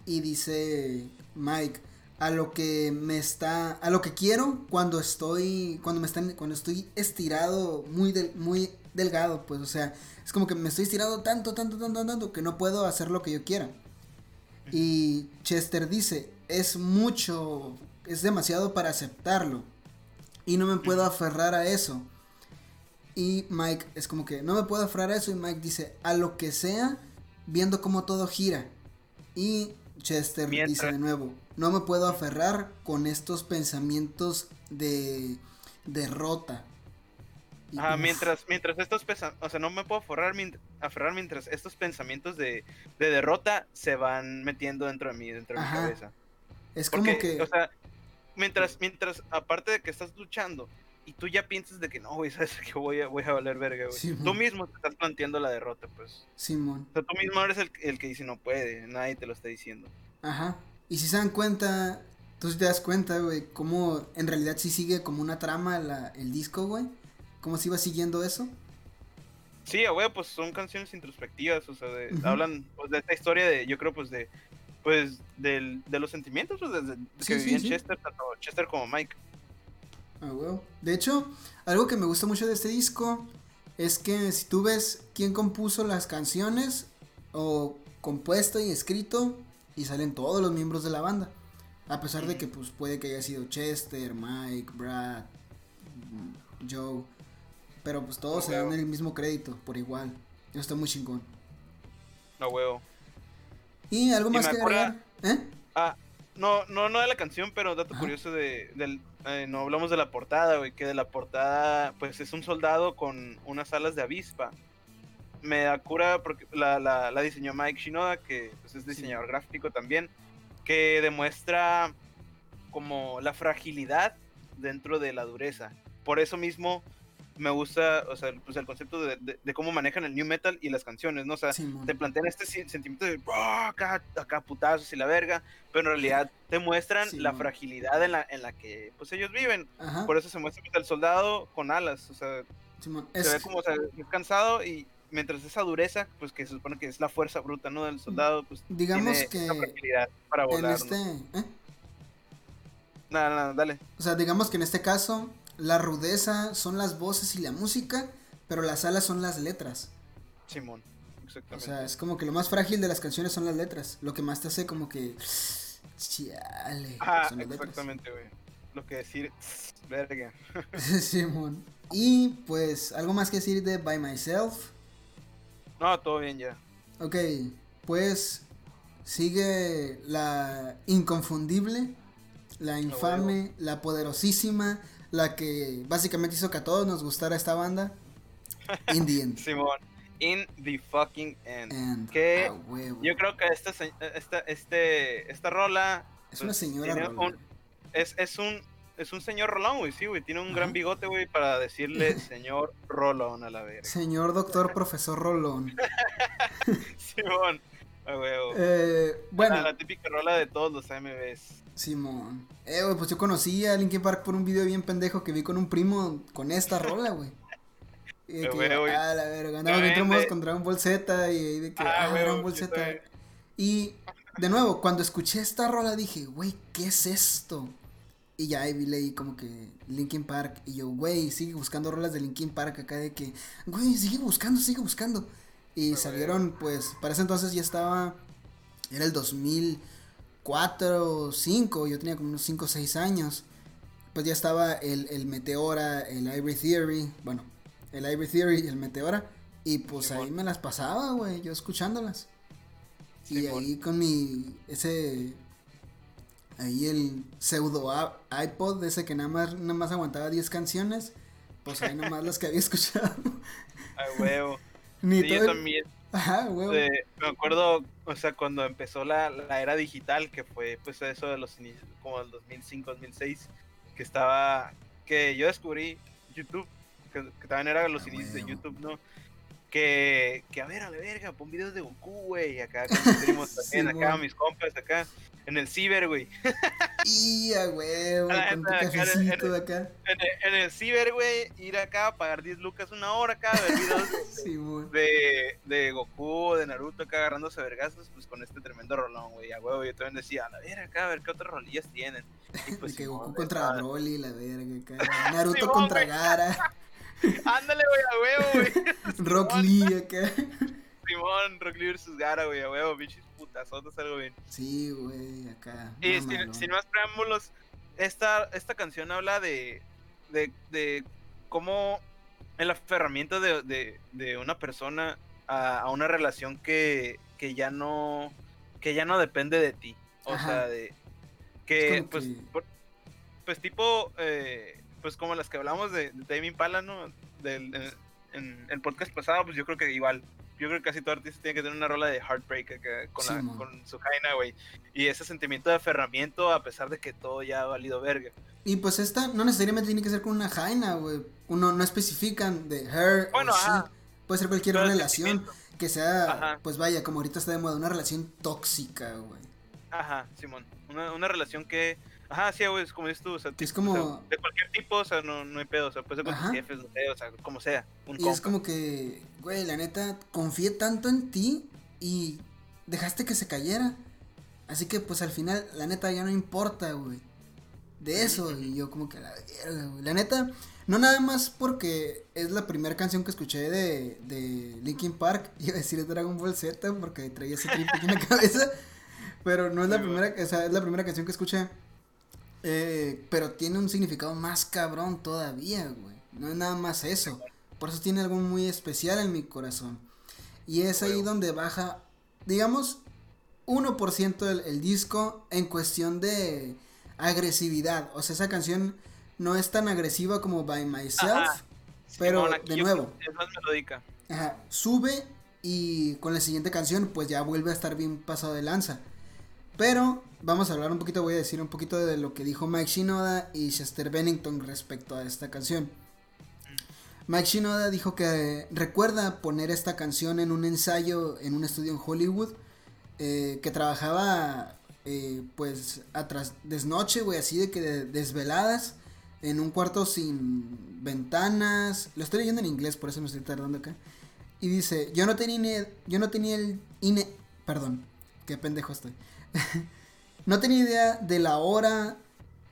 Y dice Mike, a lo que me está, a lo que quiero cuando estoy, cuando me están, cuando estoy estirado muy, del- muy delgado, pues, o sea, es como que me estoy estirado tanto, tanto, tanto, tanto, que no puedo hacer lo que yo quiera. Y Chester dice, es mucho, es demasiado para aceptarlo. Y no me puedo aferrar a eso. Y Mike es como que, no me puedo aferrar a eso. Y Mike dice, a lo que sea, viendo cómo todo gira. Y Chester Mientras- dice de nuevo, no me puedo aferrar con estos pensamientos de derrota. Ajá, mientras, mientras estos pesa- o sea, no me puedo aferrar, mient- aferrar mientras estos pensamientos de, de derrota se van metiendo dentro de mí, dentro de Ajá. mi cabeza. es Porque, como que... o sea, mientras, mientras, aparte de que estás luchando y tú ya piensas de que no, güey, sabes que voy a, voy a valer verga, güey. Sí, tú mismo te estás planteando la derrota, pues. Simón. O sea, tú mismo eres el, el que dice no puede, nadie te lo está diciendo. Ajá. Y si se dan cuenta, tú te das cuenta, güey, cómo en realidad sí sigue como una trama la- el disco, güey. Cómo se iba siguiendo eso. Sí, güey, pues son canciones introspectivas, o sea, de- Ujú. hablan pues, de esta historia de, yo creo, pues de, pues, del, de los sentimientos pues, desde Sí, que vivían. Chester, tanto Chester como Mike. Ah. De hecho, algo que me gusta mucho de este disco es que si tú ves quién compuso las canciones o compuesto y escrito y salen todos los miembros de la banda. A pesar de que pues puede que haya sido Chester, Mike, Brad, mm, Joe, pero pues todos se dan el mismo crédito por igual. Eso está muy chingón. No, huevo. Y algo más que agregar, ¿eh? Ah, no, no, no de la canción, pero dato Ajá. curioso de, del, eh, no hablamos de la portada, güey, que de la portada, pues es un soldado con unas alas de avispa. Me da cura porque la, la, la diseñó Mike Shinoda, que pues, es diseñador gráfico también, que demuestra como la fragilidad dentro de la dureza. Por eso mismo me gusta, o sea, pues el concepto de, de- de cómo manejan el new metal y las canciones, ¿no? O sea, te plantean este sen- sentimiento de "Ah, acá, acá putazos y la verga, pero en realidad te muestran Sí, la fragilidad en la, en la que pues ellos viven. Ajá. Por eso se muestra el soldado con alas, o sea, se Es- ve como o sea, es cansado y mientras esa dureza, pues que se supone que es la fuerza bruta, ¿no? Del soldado, pues Digamos tiene que esa fragilidad para en volar. este, ¿no? ¿eh? Nada, nada, dale. O sea, digamos que en este caso, la rudeza son las voces y la música, pero las alas son las letras. Simón, O exactamente. sea, es como que lo más frágil de las canciones son las letras. Lo que más te hace como que. Chale. Letras. exactamente, güey. Lo que decir, verga. Simón. Y pues, algo más que decir de By Myself. No, todo bien ya. Ok, pues sigue la inconfundible, la infame, la poderosísima, la que básicamente hizo que a todos nos gustara esta banda. Indian. Simón. in the fucking end. Que yo creo que esta, esta, este, esta rola Es una pues, señora tiene rola. un- es, es un es un señor Rolón, güey, sí, güey. Tiene un Ajá. gran bigote, güey, para decirle señor Rolón a la verga. Señor doctor profesor Rolón. Simón. Eh, bueno, la, la típica rola de todos los AMVs. Simón. Eh, güey, pues yo conocí a Linkin Park por un video bien pendejo que vi con un primo con esta rola, güey. Y de que, güey. ah, la verga, andamos bien de- con Dragon Ball Z y de que, Ah, ah, güey, Dragon Ball Z. Y de nuevo, cuando escuché esta rola dije, güey, ¿qué es esto? Y ya ahí vi leí como que Linkin Park y yo, güey, sigue buscando rolas de Linkin Park acá de que, güey, sigue buscando, sigue buscando. Y salieron, pues, para ese entonces ya estaba, era el 2004 o 5, yo tenía como unos 5 o 6 años. Pues ya estaba el, el Meteora, el Ivory Theory, bueno, el Ivory Theory y el Meteora. Y pues ahí me las pasaba, güey, yo escuchándolas. Y ahí con mi, ese, ahí el pseudo iPod, ese que nada más, nada más aguantaba 10 canciones, pues ahí nomás las que había escuchado. A huevo. Ni Sí, todo también. Ajá, huevo. eh, me acuerdo, o sea, cuando empezó la, la era digital, que fue pues eso de los inicios, como el 2005, 2006, que estaba, que yo descubrí YouTube, que, que también era los Ah, inicios de. YouTube, ¿no? Que, que a ver, a la verga, pon videos de Goku, güey, acá primos también, acá mis compas, acá, en el ciber, güey. Y a huevo, con tu cafecito en- acá. En el, en el ciber, güey, ir acá, pagar 10 lucas una hora acá, ver videos de- de, de Goku, de Naruto acá agarrándose vergazos, pues con este tremendo rolón, güey, a huevo, yo también decía, a ver acá, a ver qué otras rolillas tienen. Y De pues que Goku contra Broly, la verga acá. Naruto contra. Gara. Ándale, güey, a huevo, güey. Rock Lee acá. Simón, Rock Lee vs Gara, güey, a huevo, bichis putazotas, algo bien. Sí, güey, acá. Y sin, sin más preámbulos, esta, esta canción habla de, de, de cómo el aferramiento de, de, de una persona a, a una relación que, que ya no que ya no depende de ti. O Ajá. sea, de que pues, que- por- pues tipo eh, pues como las que hablamos de, de Tame Impala, ¿no? Del, en, en el podcast pasado, pues yo creo que igual yo creo que casi todo artista tiene que tener una rola de heartbreak con, la- con su jaina, güey. Y ese sentimiento de aferramiento a pesar de que todo ya ha valido verga. Y pues esta no necesariamente tiene que ser con una jaina, güey. Uno no especifican de her Bueno, ajá. Puede ser cualquier Todo relación que sea, Ajá. pues vaya, como ahorita está de moda, una relación tóxica, güey. Ajá, Simón. Una, una relación que. Ajá, sí, güey, es como dices tú, o sea, Que es tipo, o sea, como- de cualquier tipo, o sea, no, no hay pedo, o sea, puede ser con tus Ajá. jefes, no sé, o sea, como sea, un Y compa. es como que, güey, la neta, confié tanto en ti y dejaste que se cayera. Así que, pues al final, la neta ya no importa, güey. De eso, y yo como que la verga, güey. La neta, no nada más porque es la primera canción que escuché de, de Linkin Park. Iba a decir Dragon Ball Z porque traía ese trip aquí en la cabeza. Pero no es la primera, o sea, es la primera canción que escuché. Eh, pero tiene un significado más cabrón todavía, güey. No es nada más eso. Por eso tiene algo muy especial en mi corazón. Y es ahí donde baja, digamos, 1% el, el disco en cuestión de agresividad. O sea, esa canción no es tan agresiva como By Myself. Ajá. pero, Simón, de nuevo. creo que Es más melódica. Ajá, sube y con la siguiente canción pues ya vuelve a estar bien pasado de lanza. Pero vamos a hablar un poquito, voy a decir un poquito de lo que dijo Mike Shinoda y Chester Bennington respecto a esta canción. Mike Shinoda dijo que recuerda poner esta canción en un ensayo en un estudio en Hollywood eh, que trabajaba eh, pues atrás desnoche, güey, así de que de- desveladas en un cuarto sin ventanas. Lo estoy leyendo en inglés, por eso me estoy tardando acá. Y dice, yo no tenía yo no tenía el ine, perdón, qué pendejo estoy. No tenía idea de la hora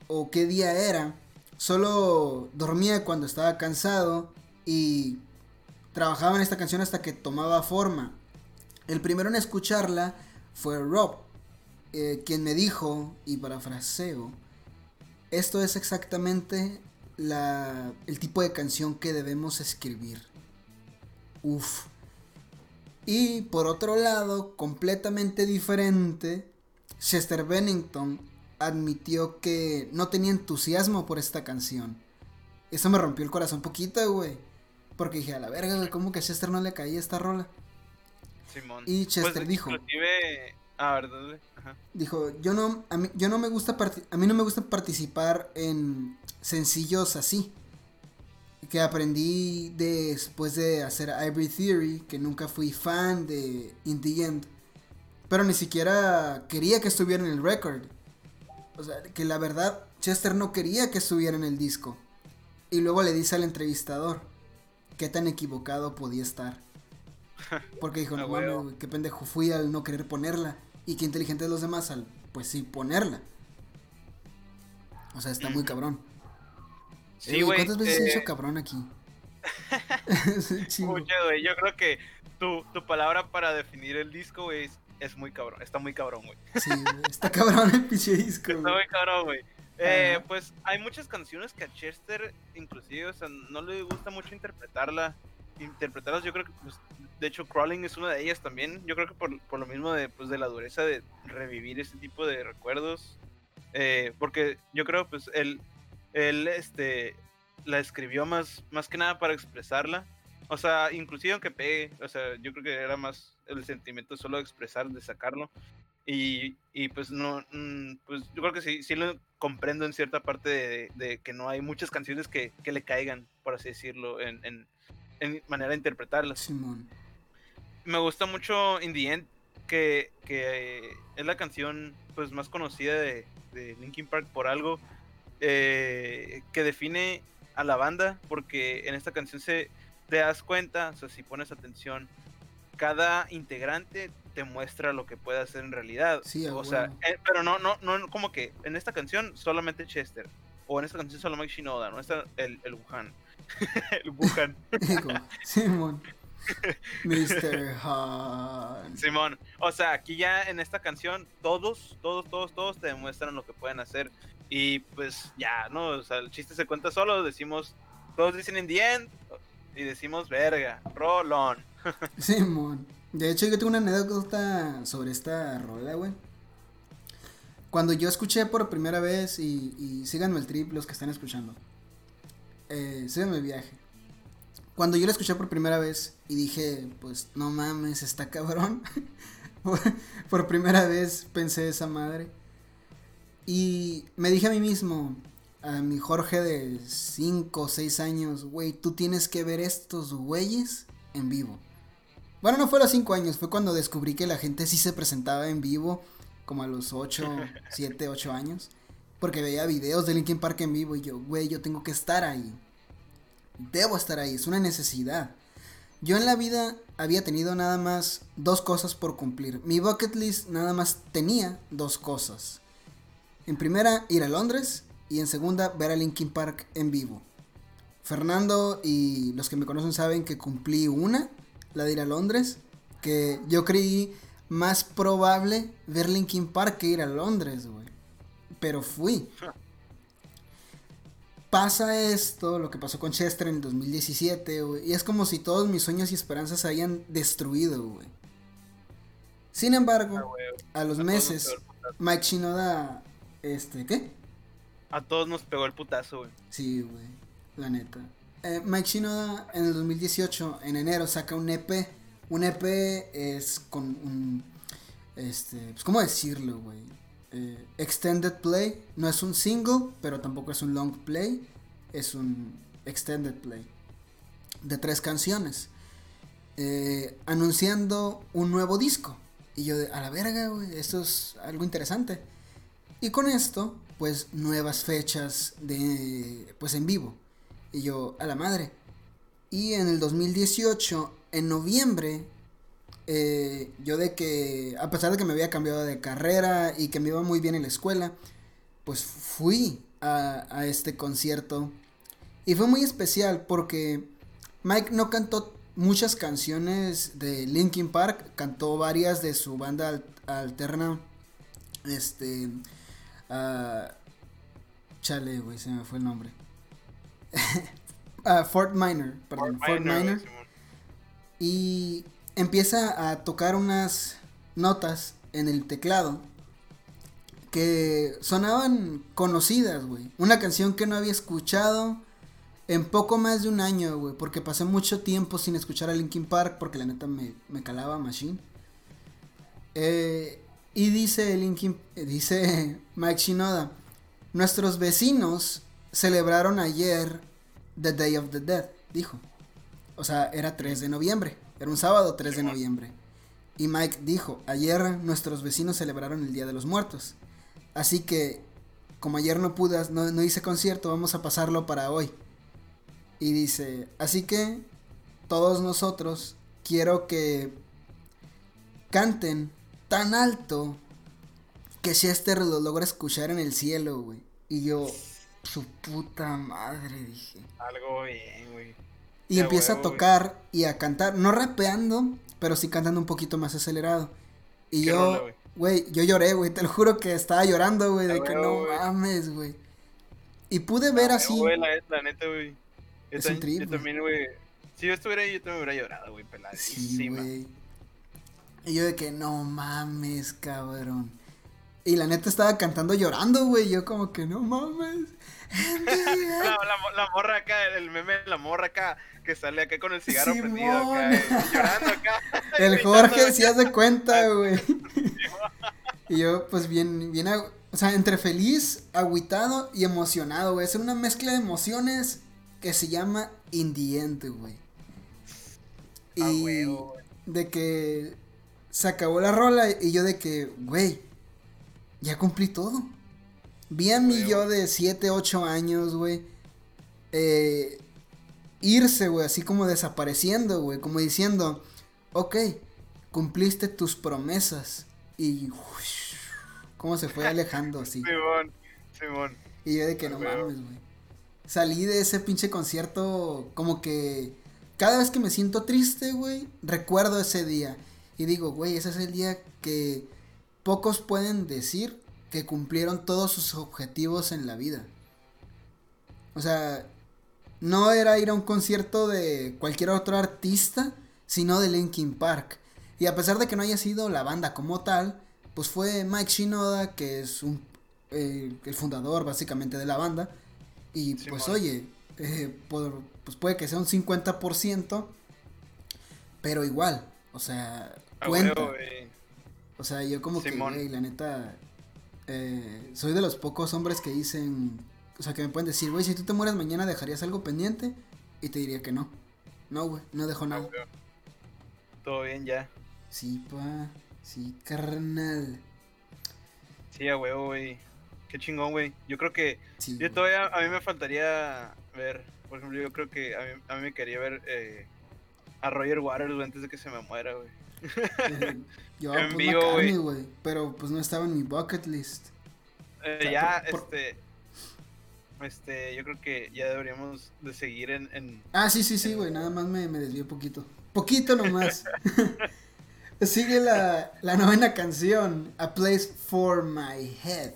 o qué día era. Solo dormía cuando estaba cansado y trabajaba en esta canción hasta que tomaba forma. El primero en escucharla fue Rob, eh, quien me dijo, y parafraseo, esto es exactamente la, el tipo de canción que debemos escribir. Uf. Y por otro lado, completamente diferente, Chester Bennington admitió que no tenía entusiasmo por esta canción. Eso me rompió el corazón poquito, güey. Porque dije, a la verga, güey, ¿cómo que a Chester no le caía esta rola? Simón. Y Pues, Chester dijo, Inclusive... Ah, ¿verdad? Ajá. dijo, yo no, a mí, yo no me gusta, a mí no me gusta participar en sencillos así. Que aprendí después de hacer Ivory Theory, que nunca fui fan de In The End. Pero ni siquiera quería que estuviera en el record. O sea, que la verdad, Chester no quería que estuviera en el disco. Y luego le dice al entrevistador qué tan equivocado podía estar. Porque dijo, no mames, güey, qué pendejo fui al no querer ponerla. Y qué inteligente de los demás al, pues sí, ponerla. O sea, está muy Ujú. cabrón. Sí, güey. ¿Cuántas veces he eh, dicho cabrón aquí? Muchas, güey. Yo creo que tu, tu palabra para definir el disco, güey, es, es muy cabrón. Está muy cabrón, güey. Sí, está cabrón el pinche disco. Está muy cabrón, güey. Eh, Ajá. pues hay muchas canciones que a Chester, inclusive, o sea, no le gusta mucho interpretarla. Interpretarlas, yo creo que, pues, de hecho, Crawling es una de ellas también. Yo creo que por, por lo mismo de, pues, de la dureza de revivir ese tipo de recuerdos. Eh, porque yo creo, pues, él, él, este, la escribió más, más que nada para expresarla. O sea, inclusive aunque pegue, o sea, yo creo que era más el sentimiento solo de expresar, de sacarlo. Y, y pues no, mm, pues yo creo que sí, sí lo comprendo en cierta parte de, de que no hay muchas canciones que, que le caigan, por así decirlo, en, en, en manera de interpretarlas. Simón. Me gusta mucho In The End, que, que es la canción pues más conocida de, de Linkin Park por algo eh, que define a la banda, porque en esta canción se te das cuenta, o sea, si pones atención, cada integrante te muestra lo que puede hacer en realidad. Sí, o sea, eh, pero no, no, no, como que en esta canción solamente Chester, o en esta canción solo Mike Shinoda, no está el, el Wuhan. el Wuhan. Simón. Mr. Han. Simón, o sea, aquí ya en esta canción todos, todos, todos, todos te demuestran lo que pueden hacer y pues ya, ¿no? O sea, el chiste se cuenta solo, decimos, todos dicen in the end y decimos verga, rolón. Simón. De hecho, yo tengo una anécdota sobre esta rola, güey. Cuando yo escuché por primera vez, y, y síganme el trip los que están escuchando. Eh, síganme el viaje. Cuando yo la escuché por primera vez y dije, pues no mames, está cabrón. por, por primera vez pensé esa madre. Y me dije a mí mismo, a mi Jorge de 5 o 6 años, güey, tú tienes que ver estos güeyes en vivo. Bueno, no fue a los 5 años, fue cuando descubrí que la gente sí se presentaba en vivo, como a los 8, 7, 8 años. Porque veía videos de Linkin Park en vivo y yo, güey, yo tengo que estar ahí. Debo estar ahí, es una necesidad. Yo en la vida había tenido nada más dos cosas por cumplir. Mi bucket list nada más tenía dos cosas. En primera, ir a Londres y en segunda, ver a Linkin Park en vivo. Fernando y los que me conocen saben que cumplí una, la de ir a Londres, que yo creí más probable ver Linkin Park que ir a Londres, güey. Pero fui. Pasa esto, lo que pasó con Chester en el 2017, güey, y es como si todos mis sueños y esperanzas se hayan destruido, güey. Sin embargo, a los A nos meses. Mike Shinoda, este, ¿qué? A todos nos pegó el putazo, güey. Sí, güey, la neta. Eh, Mike Shinoda en el 2018, en enero, saca un EP. Un EP es con un, este, pues, ¿cómo decirlo, güey? Eh, extended play, no es un single, pero tampoco es un long play, es un extended play de tres canciones, eh, anunciando un nuevo disco. Y yo, a la verga, güey, esto es algo interesante. Y con esto, pues nuevas fechas de, pues en vivo. Y yo, a la madre. Y en el 2018, en noviembre, eh, yo de que, a pesar de que me había cambiado de carrera y que me iba muy bien en la escuela, pues fui a, a este concierto. Y fue muy especial porque Mike no cantó muchas canciones de Linkin Park, cantó varias de su banda al- alterna. Este. Ah, chale, güey, se me fue el nombre. Ah, Fort Minor, perdón, Fort Minor. Y empieza a tocar unas notas en el teclado que sonaban conocidas, güey. Una canción que no había escuchado en poco más de un año, güey, porque pasé mucho tiempo sin escuchar a Linkin Park porque la neta me, me calaba Machine. Eh, y dice Linkin, eh, dice Mike Shinoda, nuestros vecinos celebraron ayer The Day of the Dead, dijo. O sea, era 3 de noviembre, era un sábado 3 de noviembre. Y Mike dijo, ayer nuestros vecinos celebraron el Día de los Muertos. Así que, como ayer no pude, no, no hice concierto, vamos a pasarlo para hoy. Y dice, así que todos nosotros quiero que canten tan alto que Chester lo logra escuchar en el cielo, güey. Y yo, su puta madre, dije. Algo bien, güey. Y Ya, empieza a huevo, tocar y a cantar, no rapeando, pero sí cantando un poquito más acelerado. Y ¿Qué yo, güey? yo lloré, güey, te lo juro que estaba llorando, güey, de que no mames, güey. Y pude ver así. la, la neta, güey. Es un trip, yo también, güey. Si yo estuviera ahí, yo también hubiera llorado, güey, Sí, peladísima. güey. Y yo de que no mames, cabrón. Y la neta estaba cantando llorando, güey. Yo como que no mames. la, la, la morra acá, el meme de la morra acá, que sale acá con el cigarro Simón. prendido acá, eh, llorando acá. El Jorge sí hace cuenta, güey. Y yo, pues bien, bien, o sea, entre feliz, agüitado y emocionado, güey. Es una mezcla de emociones que se llama indiente, güey. Y de que se acabó la rola y yo de que, güey, ya cumplí todo. Vi a mi yo de 7, 8 años, güey, eh, irse, güey, así como desapareciendo, güey, como diciendo, ok, cumpliste tus promesas. Y, uish, cómo se fue alejando así. Simón, Simón. Y yo de que no mames, güey. Salí de ese pinche concierto como que cada vez que me siento triste, güey, recuerdo ese día. Y digo, güey, ese es el día que pocos pueden decir que cumplieron todos sus objetivos en la vida. O sea, no era ir a un concierto de cualquier otro artista, sino de Linkin Park. Y a pesar de que no haya sido la banda como tal, pues fue Mike Shinoda, que es un, eh, el fundador básicamente de la banda. Y pues oye, eh, por- pues puede que sea un 50%, pero igual, o sea, cuenta. huevo. O sea, yo como Simón. que, güey, la neta, eh, soy de los pocos hombres que dicen, o sea, que me pueden decir, güey, si tú te mueres mañana, ¿dejarías algo pendiente? Y te diría que no. No, güey, no dejo nada. huevo. Todo bien ya. Sí, pa, sí, carnal. Sí, a huevo, güey. Qué chingón, güey. Yo creo que. Sí, Yo todavía. A mí me faltaría ver. Por ejemplo, yo creo que a mí, a mí me quería ver eh, a Roger Waters güey, antes de que se me muera, güey. Eh, Yo, en pues, vivo, güey. güey, pero pues no estaba en mi bucket list. Eh, O sea, ya, por- por- este. Este, yo creo que ya deberíamos de seguir en. en Ah, sí, sí, sí, güey, nada más me, me desvió poquito. Poquito nomás. Sigue la, la novena canción, A Place for My Head.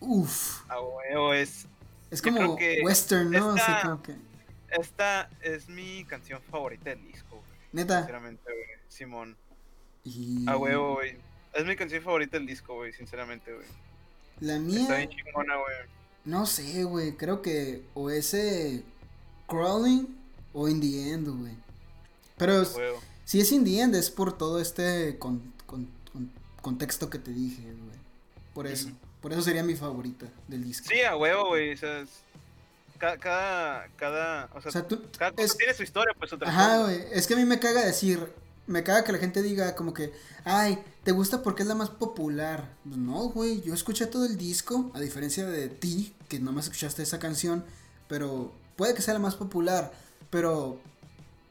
Uf. a huevo, es. Es como que western, ¿no? Esta- como que. Esta es mi canción favorita del disco, güey. Neta. Sinceramente, güey. Simón. Y A huevo, güey. Es mi canción favorita del disco, güey, sinceramente, güey. La Está mía, bien chingona, güey. no sé, güey. Creo que o ese Crawling o In the End, güey. Pero huevo. si es In the End es por todo este con- con- con- contexto que te dije, güey. Por eso. Por eso sería mi favorita del disco. Sí, a huevo, güey. O sea, es- ca- cada, cada, o sea, O sea, tú, cada cosa es- tiene su historia, pues su Ajá, güey. Es que a mí me caga decir. Me caga que la gente diga como que. Ay, ¿te gusta porque es la más popular? Pues no, güey. Yo escuché todo el disco. A diferencia de ti, que nomás escuchaste esa canción. Pero puede que sea la más popular. Pero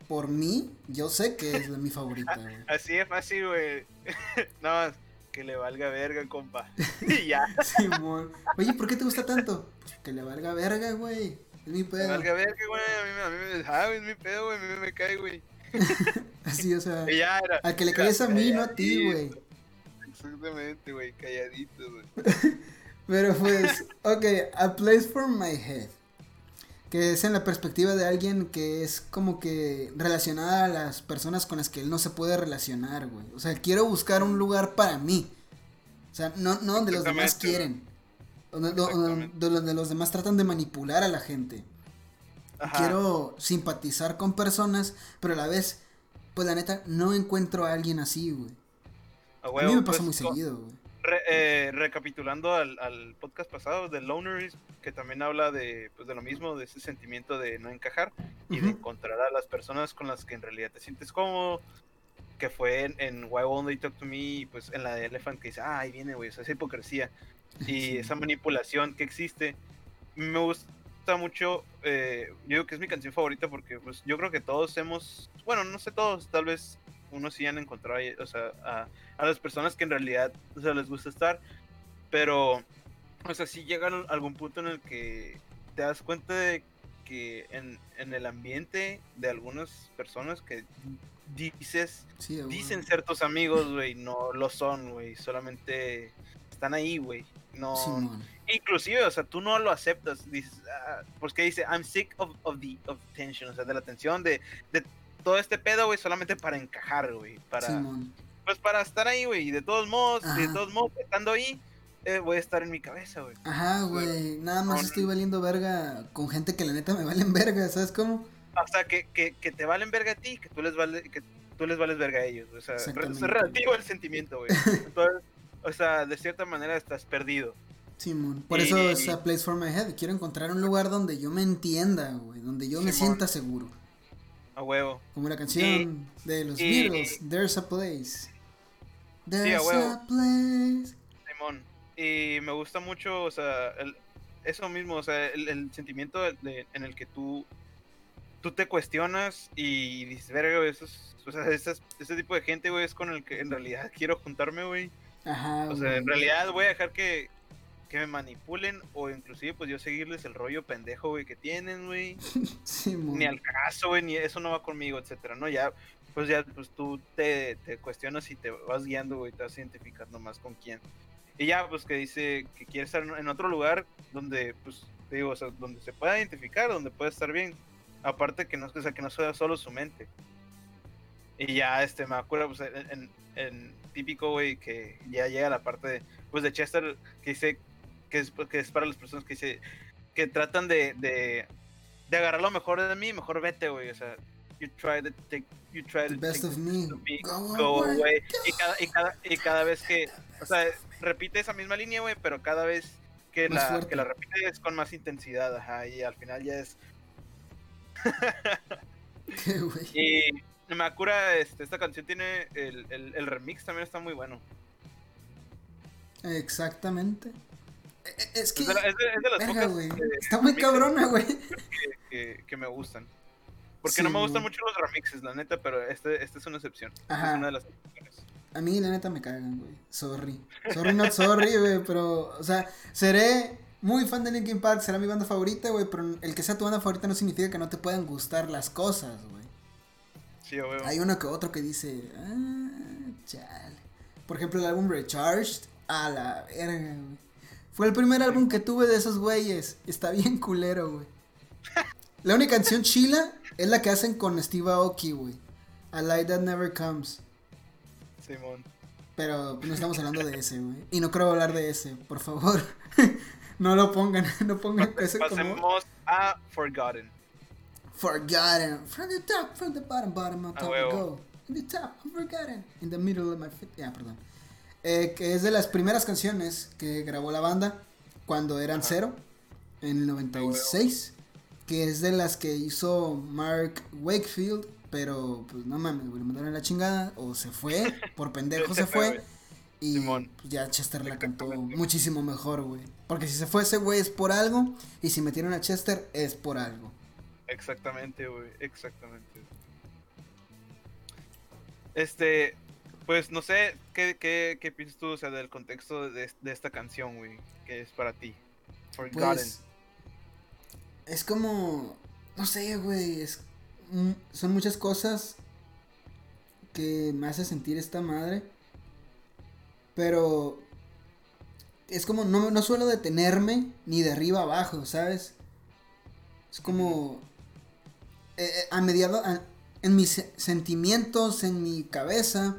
por mí, yo sé que es la- mi favorita, güey. Así es fácil, güey. Nada más que le valga verga, compa. y ya. Simón. Oye, ¿por qué te gusta tanto? Pues que le valga verga, güey. Es mi Le pedo. valga verga, güey. A mí, me- a mí me, ah, es mi pedo, güey. A mí me cae, güey. Así, o sea. Ya era. Al que le caes a mí, no a ti, güey. Exactamente, güey. Calladito, güey. Pero pues, ok, A Place for My Head. Que es en la perspectiva de alguien que es como que relacionada a las personas con las que él no se puede relacionar, güey. O sea, quiero buscar un lugar para mí. O sea, no, no donde los demás quieren. Donde, donde los demás tratan de manipular a la gente. Quiero simpatizar con personas, pero a la vez, pues la neta, no encuentro a alguien así, güey. A, mí me pasa pues, muy seguido, güey. Eh, recapitulando al, podcast pasado de Loneries, que también habla de, pues, de lo mismo, de ese sentimiento de no encajar y de encontrar a las personas con las que en realidad te sientes cómodo, que fue en, Why Won't They Talk to Me, pues en la de Elephant que dice, ah, ahí viene, güey, esa hipocresía y esa manipulación que existe. Me gusta mucho, eh, yo digo que es mi canción favorita porque pues yo creo que todos hemos, bueno, no sé todos, tal vez unos sí han encontrado o sea, a, a, las personas que en realidad o sea, les gusta estar, pero, o sea, sí llega a algún punto en el que te das cuenta de que en, en el ambiente de algunas personas que dices, dicen ciertos amigos, güey, no lo son, güey, solamente están ahí, güey. No, inclusive, o sea, tú no lo aceptas, dices, ah, pues que dice, I'm sick of, of the of tension, o sea, de la tensión, de, de todo este pedo, güey, solamente para encajar, güey, para, pues para estar ahí, güey, y de todos modos, de todos modos, estando ahí, eh, voy a estar en mi cabeza, güey. Ajá, güey, nada más estoy valiendo verga con gente que la neta me valen verga, ¿sabes cómo? O sea, que, que, que te valen verga a ti, que tú les vales, que tú les vales verga a ellos, o sea, es relativo el sentimiento, güey. Entonces, o sea, de cierta manera estás perdido. Simón, por eso es a place for my head. Quiero encontrar un lugar donde yo me entienda, güey, donde yo me sienta seguro. A huevo. Como la canción de los Beatles, There's a Place. There's a, place. Simón. Y me gusta mucho, o sea, el, eso mismo, o sea, el, sentimiento de, en el que tú, tú te cuestionas y dices, verga, eso o sea, ese tipo de gente, güey, es con el que en realidad quiero juntarme, güey. Ajá. O sea, en realidad voy a dejar que, que me manipulen o inclusive pues yo seguirles el rollo pendejo, güey, que tienen, güey. sí, ni al caso, güey, ni eso no va conmigo, etcétera, ¿no? Ya, pues ya, pues tú te, te cuestionas y te vas guiando, güey, te vas identificando más con quién. Y ya, pues que dice que quiere estar en otro lugar donde, pues, te digo, o sea, donde se pueda identificar, donde pueda estar bien. Aparte que no, o sea, que no sea solo su mente. Y ya, este, me acuerdo, pues, en, en típico, güey, que ya llega la parte de, pues, de Chester, que dice, que es, que es para las personas que dice, que tratan de, de, de agarrar lo mejor de mí, mejor vete, güey, o sea, you try to take, you try the best of me, go, away. Y, cada, y, cada, y cada vez que, o sea, repite esa misma línea, güey, pero cada vez que la, que la repite es con más intensidad, ajá, y al final ya es... y Makura, este, esta canción tiene el, el, remix también está muy bueno. Exactamente. E, e, es que. Es de, las pocas, está muy cabrona, güey. Que, que, me gustan. Porque no me gustan mucho los remixes, la neta, pero este, este es una excepción. Ajá. Es una de las excepciones. A mí, la neta, me cagan, güey. Sorry. Sorry, not sorry, güey. Pero, o sea, seré muy fan de Linkin Park, será mi banda favorita, güey. Pero el que sea tu banda favorita no significa que no te puedan gustar las cosas, güey. Hay uno que otro que dice, ah, chale. Por ejemplo, el álbum Recharged, a la verga, Fue el primer álbum que tuve de esos güeyes. Está bien culero, güey. La única canción chila es la que hacen con Steve Aoki, güey. A Light That Never Comes. Simón. Pero no estamos hablando de ese, güey. Y no creo hablar de ese, por favor. no lo pongan, no pongan ese Pasemos a Forgotten. Forgotten. From the top, from the bottom, bottom, on top go. In the top, I'm forgotten. In the middle of my feet. Ya, perdón. Eh, que es de las primeras canciones que grabó la banda cuando eran cero, en el 96. Que es de las que hizo Mark Wakefield. Pero, pues no mames, le mandaron la chingada. O se fue, por pendejo se, fue. Y pues, ya Chester la cantó muchísimo mejor, güey. Porque si se fue ese güey es por algo. Y si metieron a Chester es por algo. Exactamente, güey, exactamente. Este, pues no sé, ¿qué, qué, qué piensas tú, o sea, del contexto de, de esta canción, güey, que es para ti? Pues, es como, no sé, güey, es, son muchas cosas que me hace sentir esta madre, pero es como, no, no suelo detenerme ni de arriba abajo, ¿sabes? Es como, eh, eh, a mediado, en mis sentimientos, en mi cabeza,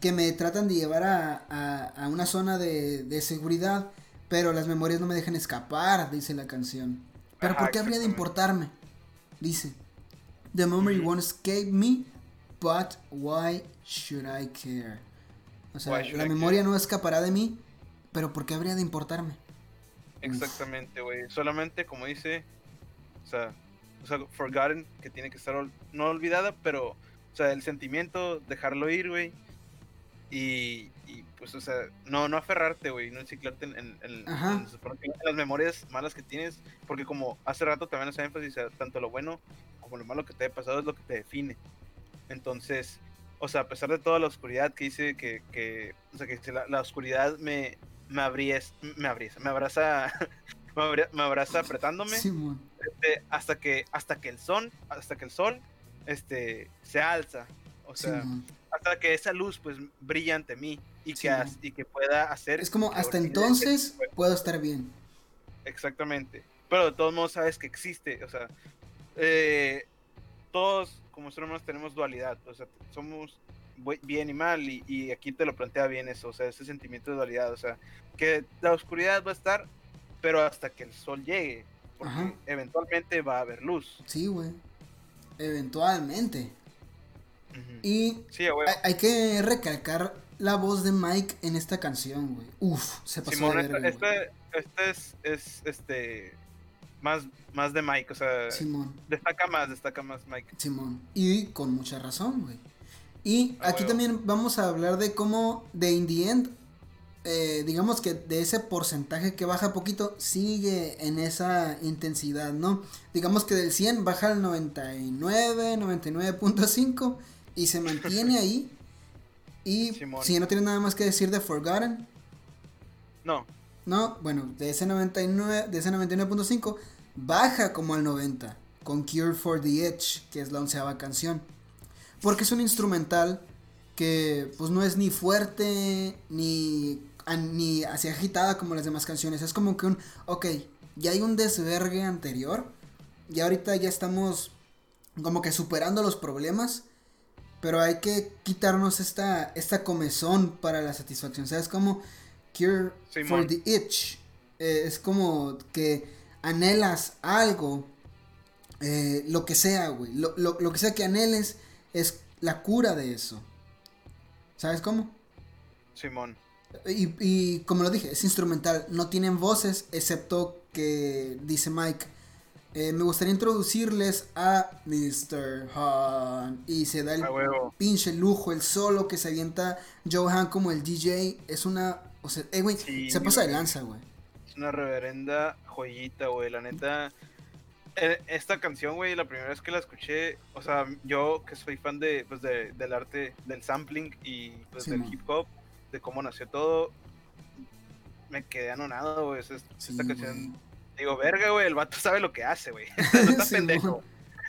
que me tratan de llevar a, una zona de, seguridad, pero las memorias no me dejan escapar, dice la canción. Pero ¿por qué habría de importarme? dice, The memory won't escape me, but why should I care? O sea, la I memoria care? no escapará de mí, pero ¿por qué habría de importarme? Exactamente, güey. Solamente como dice, o sea, o sea, forgotten, que tiene que estar ol- no olvidada, pero, o sea, el sentimiento, dejarlo ir, güey. Y, y, pues, o sea, no, no aferrarte, güey, no enciclarte en, en- en- en- las memorias malas que tienes, porque como hace rato también hace énfasis, sea, tanto lo bueno como lo malo que te haya pasado es lo que te define. Entonces, o sea, a pesar de toda la oscuridad que dice que, que o sea, que la, la oscuridad me, me abries, me abriesa, me abraza, me, abra- me abraza apretándome, Simón. Este, hasta que, hasta que el sol, hasta que el sol, este, se alza, o sea, hasta que esa luz, pues, brilla ante mí y que, Sí, y que pueda hacer. Es como hasta que- entonces puedo estar bien. Exactamente. Pero de todos modos sabes que existe. O sea, eh, todos como seres humanos tenemos dualidad. O sea, somos bien y mal. Y, y aquí te lo plantea bien eso. O sea, ese sentimiento de dualidad. O sea, que la oscuridad va a estar, pero hasta que el sol llegue. Porque Ajá. eventualmente va a haber luz. Sí, güey. Eventualmente. Y Sí, hay, hay que recalcar la voz de Mike en esta canción, güey. Uf, se pasó Simón, de verga, güey. esta- esta es, es este más, más de Mike. O sea, Simón. destaca más, destaca más Mike. Simón. Y con mucha razón, güey. Y aquí también vamos a hablar de cómo, de in the end, eh, digamos que de ese porcentaje que baja poquito, sigue en esa intensidad, ¿no? Digamos que del 100 baja al 99, 99.5 y se mantiene ahí. Y Simón. si no tienes nada más que decir de Forgotten, No, no, bueno, de ese 99, de ese 99.5 baja como al 90 con Cure for the Edge, que es la onceava canción. Porque es un instrumental que pues no es ni fuerte ni, ni así agitada como las demás canciones. Es como que un, ok, ya hay un desvergue anterior y ahorita ya estamos como que superando los problemas. Pero hay que quitarnos esta, esta comezón para la satisfacción. ¿Sabes? Como Cure for the Itch. Eh, es como que anhelas algo. eh, lo que sea, güey. Lo, lo- lo que sea que anheles es la cura de eso. ¿Sabes cómo? Simón. Y, y como lo dije, es instrumental. No tienen voces, excepto que dice Mike. eh, me gustaría introducirles a Mr. Han. Y se da el pinche lujo, el solo que se avienta Johan como el DJ. Es una. O sea, eh, güey, Sí, se pasa de lanza, güey. Es una reverenda joyita, güey. La neta. eh, Esta canción, güey, la primera vez que la escuché, o sea, yo que soy fan de, pues, de- del arte, del sampling y pues, del hip hop, de cómo nació todo, me quedé anonado, güey. Es- Sí, esta canción, güey. digo, verga, güey, el vato sabe lo que hace, güey. no está pendejo.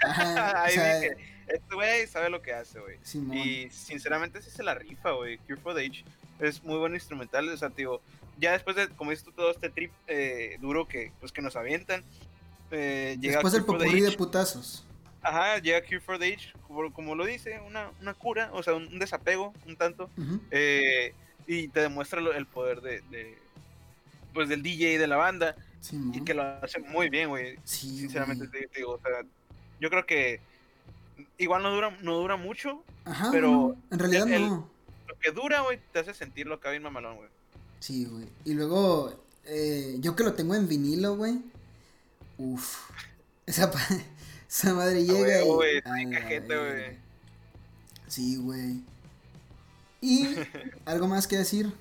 Ajá, o Ahí sea, dije, este güey sabe lo que hace, güey. Y sinceramente sí se la rifa, güey. Cure for the Age es muy buen instrumental. O sea, tío, ya después de, como dices tú, todo este trip eh, duro que, pues, que nos avientan, eh, llega Después del popurrí de putazos. Ajá, llega Cure for the Age, como, como lo dice, una, una cura, o sea, un, un desapego, un tanto. Eh, y te demuestra lo- el poder de, de, pues, del DJ de la banda. Y que lo hace muy bien, güey. Sí, Sinceramente, güey. te digo, o sea, yo creo que igual no dura, no dura mucho, Ajá, pero no, en realidad el- no. lo que dura, güey, te hace sentirlo acá bien mamalón, güey. Sí, güey. Y luego, eh, yo que lo tengo en vinilo, güey. Uf. Esa, esa madre llega y. güey, a bien la cajete, verga. güey. Sí, güey. Y algo más que decir.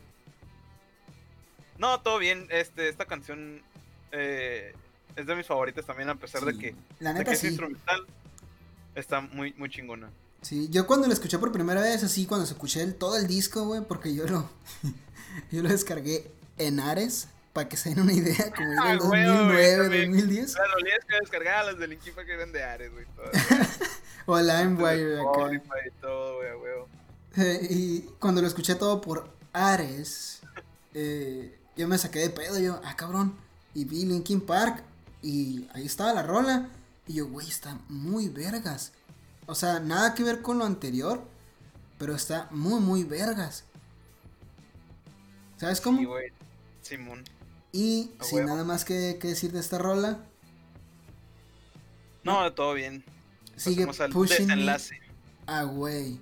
No, todo bien, este, esta canción eh, es de mis favoritas también, a pesar de Sí, que. La de neta que es sí. instrumental, está muy, muy chingona. Sí, yo cuando lo escuché por primera vez, así, cuando se escuché el, todo el disco, güey, porque yo lo, yo lo descargué en Ares, para que se den una idea, como era Ah, el güey, 2009, también. 2010, Las rolillas que descargaba las de Linkin Park eran de Ares, güey. o de LimeWire acá. Y todo, güey, a huevo. Eh, y cuando lo escuché todo por Ares, eh, yo me saqué de pedo, yo, ah, cabrón, y vi Linkin Park, y ahí estaba la rola, y yo, güey, está muy vergas. O sea, nada que ver con lo anterior, pero está muy, muy vergas. ¿Sabes cómo? Sí, güey. Simón. Y A sin huevo. nada más que, que decir de esta rola, No, todo bien. Sigue pushing desenlace. Ah, güey.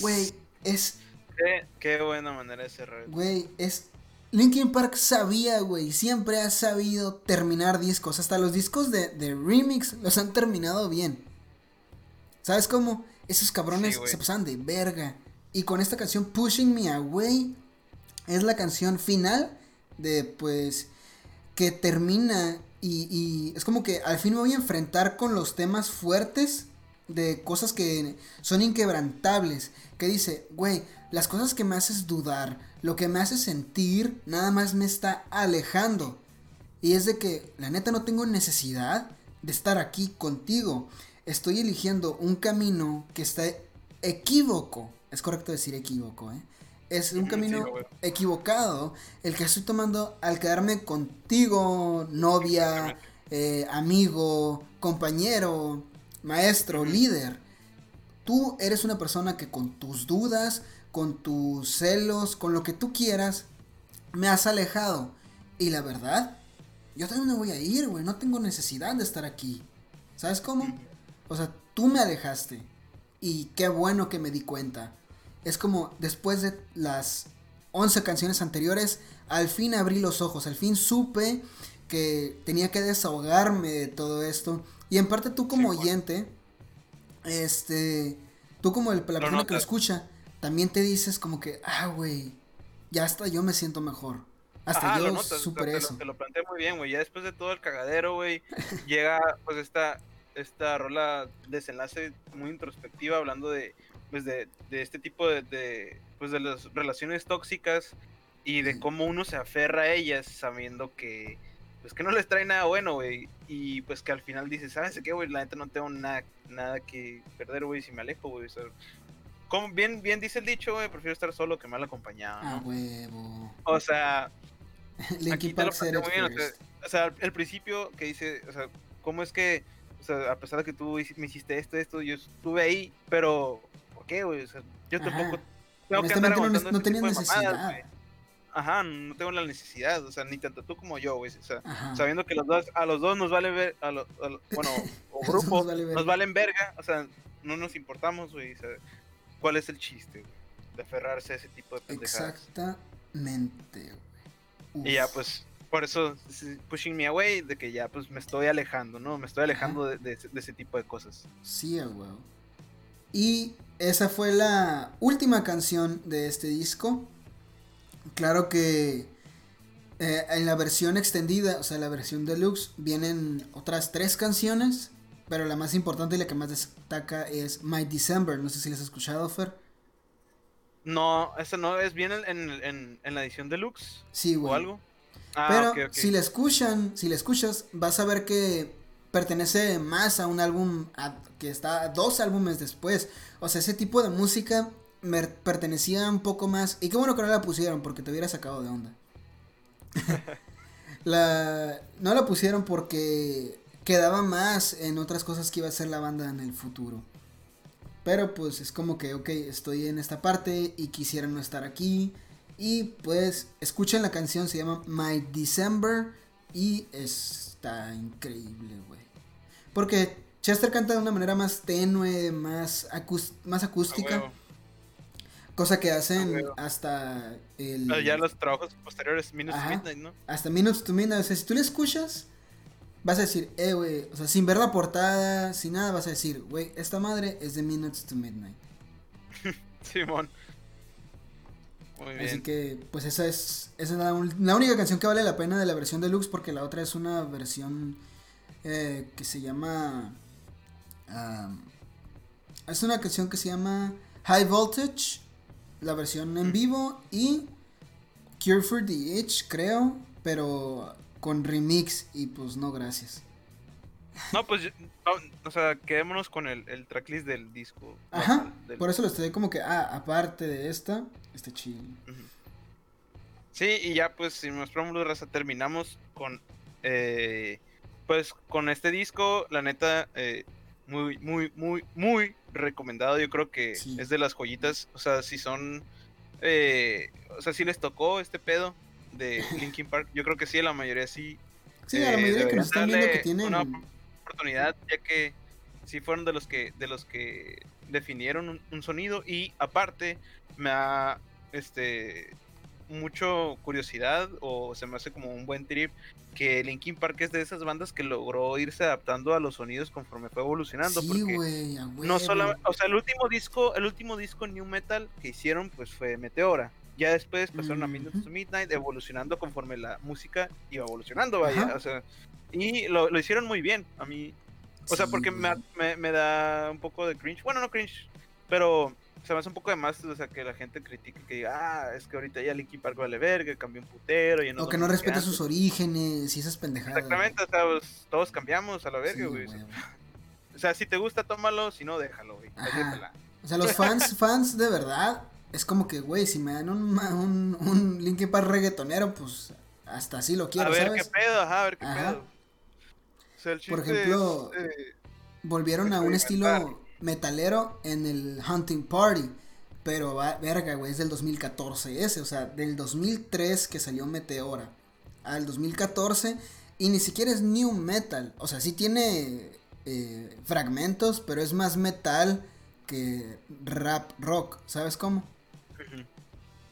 Güey, es Qué, qué buena manera de cerrar. Güey, es. Linkin Park sabía, güey, siempre ha sabido terminar discos. Hasta los discos de, de remix los han terminado bien. ¿Sabes cómo? Esos cabrones Sí, se pasan de verga. Y con esta canción, Pushing Me Away, es la canción final de, pues, que termina y, y es como que al fin me voy a enfrentar con los temas fuertes de cosas que son inquebrantables. Que dice, güey, las cosas que me haces dudar, lo que me hace sentir, nada más me está alejando. Y es de que, la neta, no tengo necesidad de estar aquí contigo. Estoy eligiendo un camino que está equívoco. Es correcto decir equívoco, ¿eh? Es un camino equivocado el que estoy tomando al quedarme contigo, novia, eh, amigo, compañero, maestro, líder. Tú eres una persona que con tus dudas, con tus celos, con lo que tú quieras, me has alejado. Y la verdad, yo también me voy a ir, güey. No tengo necesidad de estar aquí. ¿Sabes cómo? O sea, tú me alejaste. Y qué bueno que me di cuenta. Es como después de las 11 canciones anteriores, al fin abrí los ojos, al fin supe que tenía que desahogarme de todo esto. Y en parte tú como Sí, bueno. oyente, este, tú como el, la persona que lo escucha, también te dices como que, ah, güey, ya hasta yo me siento mejor. Hasta Ajá, yo notas, superé te, eso. Lo, te lo planteé muy bien, güey. Ya después de todo el cagadero, güey, llega pues esta, esta rola desenlace muy introspectiva hablando de, pues, de, de este tipo de, de, pues, de las relaciones tóxicas y de cómo uno se aferra a ellas sabiendo que, pues, que no les trae nada bueno, güey. Y pues que al final dices, ¿sabes qué, güey? La neta no tengo nada, nada que perder, güey, si me alejo, güey. O sea, como bien, bien dice el dicho, güey, prefiero estar solo que mal acompañado, ¿no? Ah, huevo. O sea, aquí te lo muy bien, o sea, o sea, al, al principio que dice, o sea, ¿cómo es que, o sea, a pesar de que tú me hiciste esto, esto, yo estuve ahí, pero, ¿por qué, güey? O sea, yo Ajá. tampoco tengo que andar Honestamente no no este tenía mamadas, necesidad. güey. Ajá, no tengo la necesidad, o sea, ni tanto tú como yo, güey, o sea, Ajá. sabiendo que los dos, a los dos nos vale ver, a lo- a lo- bueno, o Nos grupo, vale verga. nos valen verga, o sea, no nos importamos, güey, o sea, ¿cuál es el chiste, güey? De aferrarse a ese tipo de pendejadas. Exactamente, güey. Y ya pues, por eso pushing me away, de que ya pues me estoy alejando, ¿no? Me estoy alejando de, de ese- de ese tipo de cosas. Sí, huevo. Y esa fue la última canción de este disco. Claro que eh, en la versión extendida, o sea, la versión deluxe, vienen otras tres canciones. Pero la más importante y la que más destaca es My December. No sé si las has escuchado, Fer. No, esa no es bien en, en- la edición deluxe Sí, o güey. algo. Ah, Pero si la escuchan, si la escuchas, vas a ver que pertenece más a un álbum a- que está dos álbumes después. O sea, ese tipo de música me pertenecía un poco más. Y qué bueno que no la pusieron porque te hubiera sacado de onda. la, no la pusieron porque quedaba más en otras cosas que iba a hacer la banda en el futuro. Pero pues es como que, ok, estoy en esta parte y quisiera no estar aquí. Y pues escuchen la canción, se llama My December y está increíble, güey. Porque Chester canta de una manera más tenue, más, acús- más acústica. Cosa que hacen hasta el... Ya los trabajos posteriores, Minutes to. Midnight, ¿no? Hasta Minutes to Midnight, o sea, si tú le escuchas, vas a decir, eh, güey, o sea, sin ver la portada, sin nada, vas a decir, güey, esta madre es de Minutes to Midnight. Simón. Muy bien. Así que, pues esa es, esa es la, única canción que vale la pena de la versión deluxe, porque la otra es una versión eh, que se llama... am, es una canción que se llama High Voltage, la versión en vivo, y Cure for the Itch, creo, pero con remix, y pues no, gracias. No, pues, no, o sea, quedémonos con el, el tracklist del disco. Ajá, del- por eso lo estoy como que, ah, aparte de esta, este chill. Ujú. Sí, y ya pues sin más preámbulos, raza, terminamos con eh, pues con este disco, la neta, eh, muy, muy, muy, muy recomendado. Yo creo que Sí. es de las joyitas. O sea, si son eh, o sea, si les tocó este pedo de Linkin Park, yo creo que sí, la mayoría sí. Sí, a la eh, mayoría que nos están viendo que tienen... una oportunidad, ya que sí fueron de los que, de los que definieron un, un sonido y aparte me ha este mucho curiosidad o se me hace como un buen trip que Linkin Park es de esas bandas que logró irse adaptando a los sonidos conforme fue evolucionando Sí, porque a no solo o sea el último disco el último disco new metal que hicieron pues fue Meteora. Ya después pasaron a to Midnight evolucionando conforme la música iba evolucionando vaya o sea y lo, lo hicieron muy bien a mí o sea porque me, me, me da un poco de cringe bueno no cringe pero se me hace un poco de más, o sea, que la gente critique que diga, ah, es que ahorita ya Linkin Park vale verga, cambió un putero. Ya O que no respeta antes". sus orígenes y esas pendejadas. Exactamente, o sea, pues, todos cambiamos a la verga, Sí, güey. güey. O sea, si te gusta, tómalo, si no, déjalo, güey. O sea, los fans, fans de verdad, es como que, güey, si me dan un, un, un Linkin Park reggaetonero, pues hasta así lo quiero, a ver ¿sabes? qué pedo, ajá, a ver qué Ajá. pedo. O sea, el Por ejemplo, es, eh, Volvieron a un estilo metalero en el Hunting Party. Pero, va, verga, güey, es del 2014 ese. O sea, del 2003 que salió Meteora al 2014. Y ni siquiera es new metal. O sea, sí tiene eh, fragmentos, pero es más metal que rap rock. ¿Sabes cómo?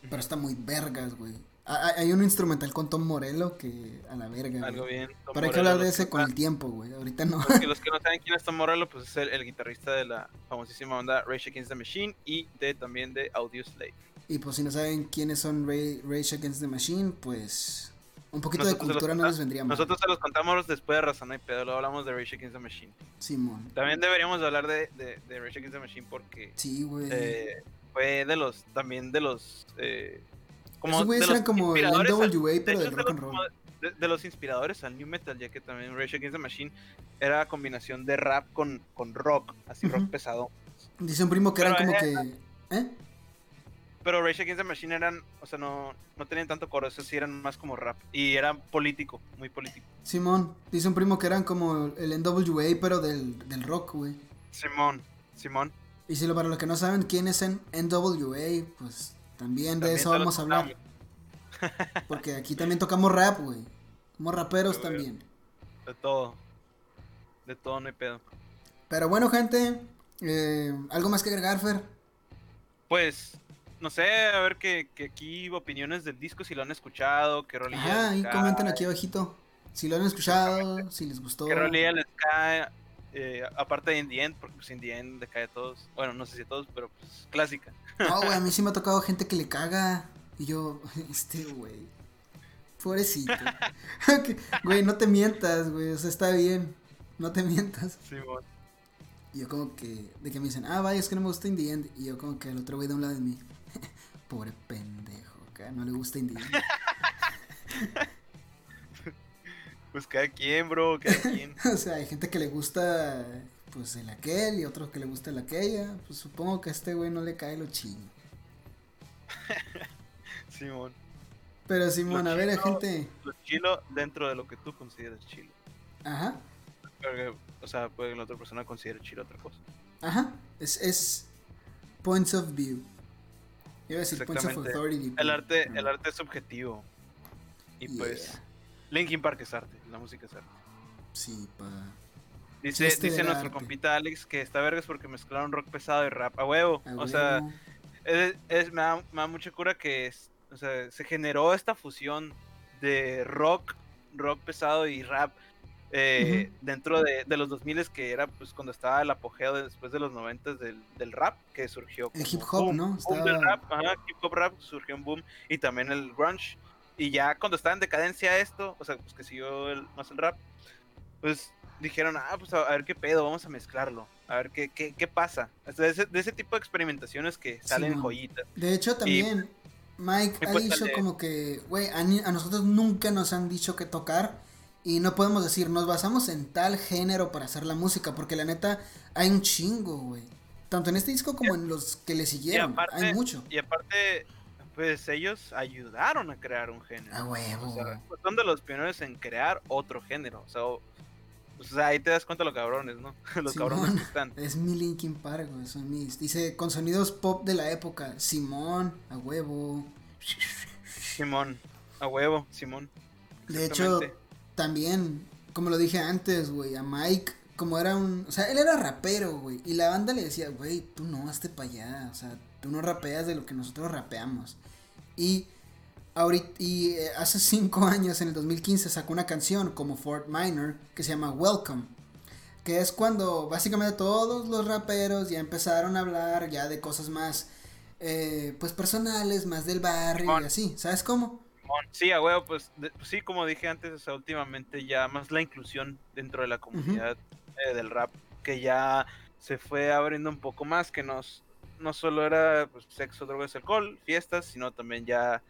Pero está muy vergas, güey. Ah, Hay un instrumental con Tom Morello que a la verga. algo güey. bien. Tom Pero hay que hablar de los ese con el no- tiempo, güey. Ahorita no. Los que, los que no saben quién es Tom Morello, pues es el, el guitarrista de la famosísima banda Rage Against the Machine y de también de Audio Slave. Y pues si no saben quiénes son Ray, Rage Against the Machine, pues un poquito de Nosotros los cultura no conta- les vendría mal. Nosotros se los contamos después de Razón y Pedo, luego hablamos de Rage Against the Machine. Simón. También deberíamos hablar de, de, de Rage Against the Machine porque Sí, güey. eh, fue de los, también de los, eh, como Esos güeyes de eran como el al- NWA, de pero hecho, del de rock and roll. de, de los inspiradores al New Metal, ya que también Rage Against the Machine era combinación de rap con, con rock, así rock pesado. Dice un primo que eran como que. ¿Eh? Pero Rage Against the Machine eran, o sea, no, no tenían tanto coro, esos sí eran más como rap. Y eran político, muy político. Simón. Dice un primo que eran como el NWA, pero del, del rock, güey. Simón, Simón. Y si lo, para los que no saben quién es en NWA, pues también de También eso vamos a hablar. Porque aquí también tocamos rap, güey. Somos raperos Sí, también. De todo. De todo no hay pedo. Pero bueno, gente. eh, ¿Algo más que agregar, Fer? Pues, no sé, a ver que, que aquí opiniones del disco, si lo han escuchado, qué rolilla les y comenten aquí abajito. Si lo han escuchado, si les gustó. qué rolilla les cae, eh, aparte de In The End, porque pues In The End le cae a todos, bueno, no sé si a todos, pero pues clásica. No, güey, a mí sí me ha tocado gente que le caga. Y yo, este, güey. Pobrecito. Güey, no te mientas, güey. O sea, está bien. No te mientas. Simón. Y yo como que, de que me dicen, ah, vaya, es que no me gusta In The End. Y yo como que el otro güey de un lado de mí. Pobre pendejo, acá no le gusta In The End. Pues cada quien, bro, cada quien. o sea, hay gente que le gusta, pues, el aquel y otros que le gusta el aquella. Pues supongo que a este güey no le cae lo chino. Simón. Pero Simón, Lo a ver, chino. gente. Lo chilo dentro de lo que tú consideras chilo. Ajá. Porque, o sea, puede que la otra persona considere chilo otra cosa. Ajá, es, es points of view. Iba a decir points of authority. El arte, el arte es subjetivo. Y pues. Linkin Park es arte, la música es arte. Sí, pa. Dice, nuestro arte. compita Alex que está vergas porque mezclaron rock pesado y rap a huevo. a o sea, es, es- me, da, me da mucha cura que es- o sea, se generó esta fusión de rock, rock pesado y rap eh, dentro de, de los 2000 que era pues cuando estaba el apogeo de- después de los 90 del, del rap que surgió. El hip hop, boom, ¿no? boom del Estaba- rap, ajá, hip hop rap surgió un boom y también el grunge. Y ya cuando estaba en decadencia esto, o sea, pues que siguió el, más el rap, pues dijeron, ah, pues a, a ver qué pedo, vamos a mezclarlo, a ver qué, qué, qué pasa. O sea, de, ese, de ese tipo de experimentaciones que salen joyitas. De hecho, también Mike ha pues, dicho como que, güey, a, nosotros nunca nos han dicho qué tocar. Y no podemos decir, nos basamos en tal género para hacer la música. Porque la neta, hay un chingo, güey. Tanto en este disco como en los que le siguieron. aparte- hay mucho. Y aparte, pues ellos ayudaron a crear un género. A huevo. O sea, pues, son de los pioneros en crear otro género. O sea, o- o sea, ahí te das cuenta los cabrones, ¿no? los Simón. cabrones que están. Es mi Linkin Park, güey. Son mis. Dice, con sonidos pop de la época. Simón, a huevo. Simón, a huevo, Simón. De hecho, también, como lo dije antes, güey, a Mike como era un, o sea, él era rapero, güey, y la banda le decía, güey, tú no, hazte para allá, o sea, tú no rapeas de lo que nosotros rapeamos. Y ahorita, y eh, hace cinco años, en el 2015, sacó una canción como Fort Minor que se llama Welcome. Que es cuando básicamente todos los raperos ya empezaron a hablar ya de cosas más, eh, pues personales, más del barrio y así. ¿Sabes cómo? Sí, a huevo, pues, pues, sí, como dije antes, o sea, últimamente ya más la inclusión dentro de la comunidad eh, del rap, que ya se fue abriendo un poco más, que nos, no solo era pues, sexo, drogas, alcohol, fiestas, sino también ya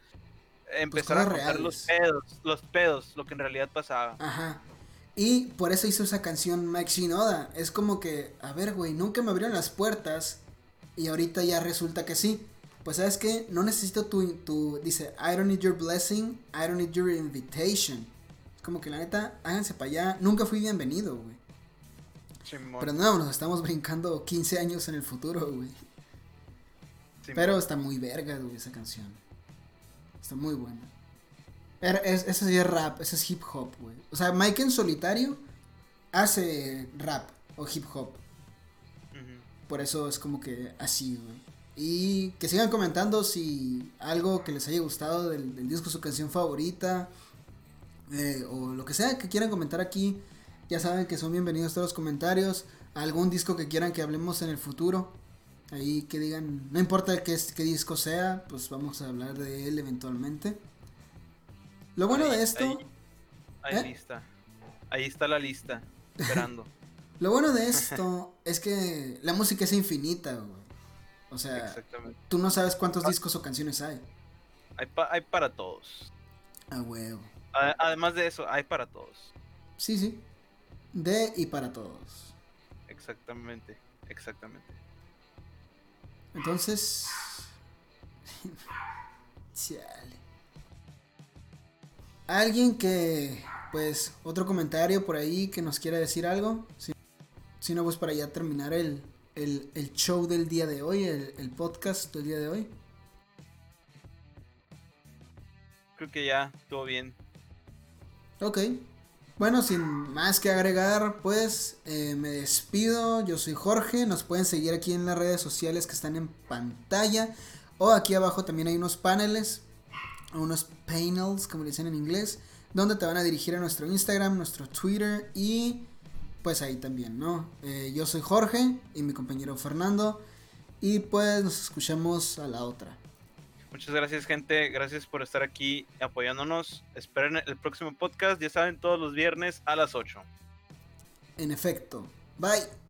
empezar a contar los pedos, los pedos, lo que en realidad pasaba. Ajá. Y por eso hizo esa canción Mike Shinoda. Es como que, a ver, güey, nunca me abrieron las puertas y ahorita ya resulta que sí. Pues sabes que no necesito tu, tu, dice, I don't need your blessing, I don't need your invitation. Es como que la neta, háganse para allá. Nunca fui bienvenido, güey. Pero no, nos estamos brincando 15 años en el futuro, güey. Pero está muy verga, güey, esa canción. Está muy buena. Es, ese sí es rap, ese es hip hop, güey. O sea, Mike en solitario hace rap o hip hop. Por eso es como que así, güey. Y que sigan comentando si algo que les haya gustado del, disco, su canción favorita, eh, o lo que sea que quieran comentar aquí. Ya saben que son bienvenidos todos los comentarios. Algún disco que quieran que hablemos en el futuro. Ahí que digan, no importa qué, qué disco sea, pues vamos a hablar de él eventualmente. Lo bueno de esto. Ahí, ¿eh? lista. Ahí está la lista, esperando. Lo bueno de esto es que la música es infinita, güey. O sea, tú no sabes cuántos ah. discos o canciones hay. Hay, para todos. Ah, huevo. Además de eso, hay para todos. Sí, sí. De y para todos. Exactamente, exactamente. Entonces... Chale. Alguien que, pues, otro comentario por ahí que nos quiera decir algo. Si, si no, pues para ya terminar el, el, show del día de hoy, el, podcast del día de hoy? Creo que ya, todo bien. Ok. Bueno, sin más que agregar, pues eh, me despido. Yo soy Jorge. Nos pueden seguir aquí en las redes sociales que están en pantalla. O aquí abajo también hay unos paneles, unos panels, como dicen en inglés, donde te van a dirigir a nuestro Instagram, nuestro Twitter y pues ahí también, ¿no? Eh, yo soy Jorge y mi compañero Fernando y pues nos escuchamos a la otra. Muchas gracias gente, gracias por estar aquí apoyándonos. Esperen el próximo podcast, ya saben, todos los viernes a las 8. En efecto, bye.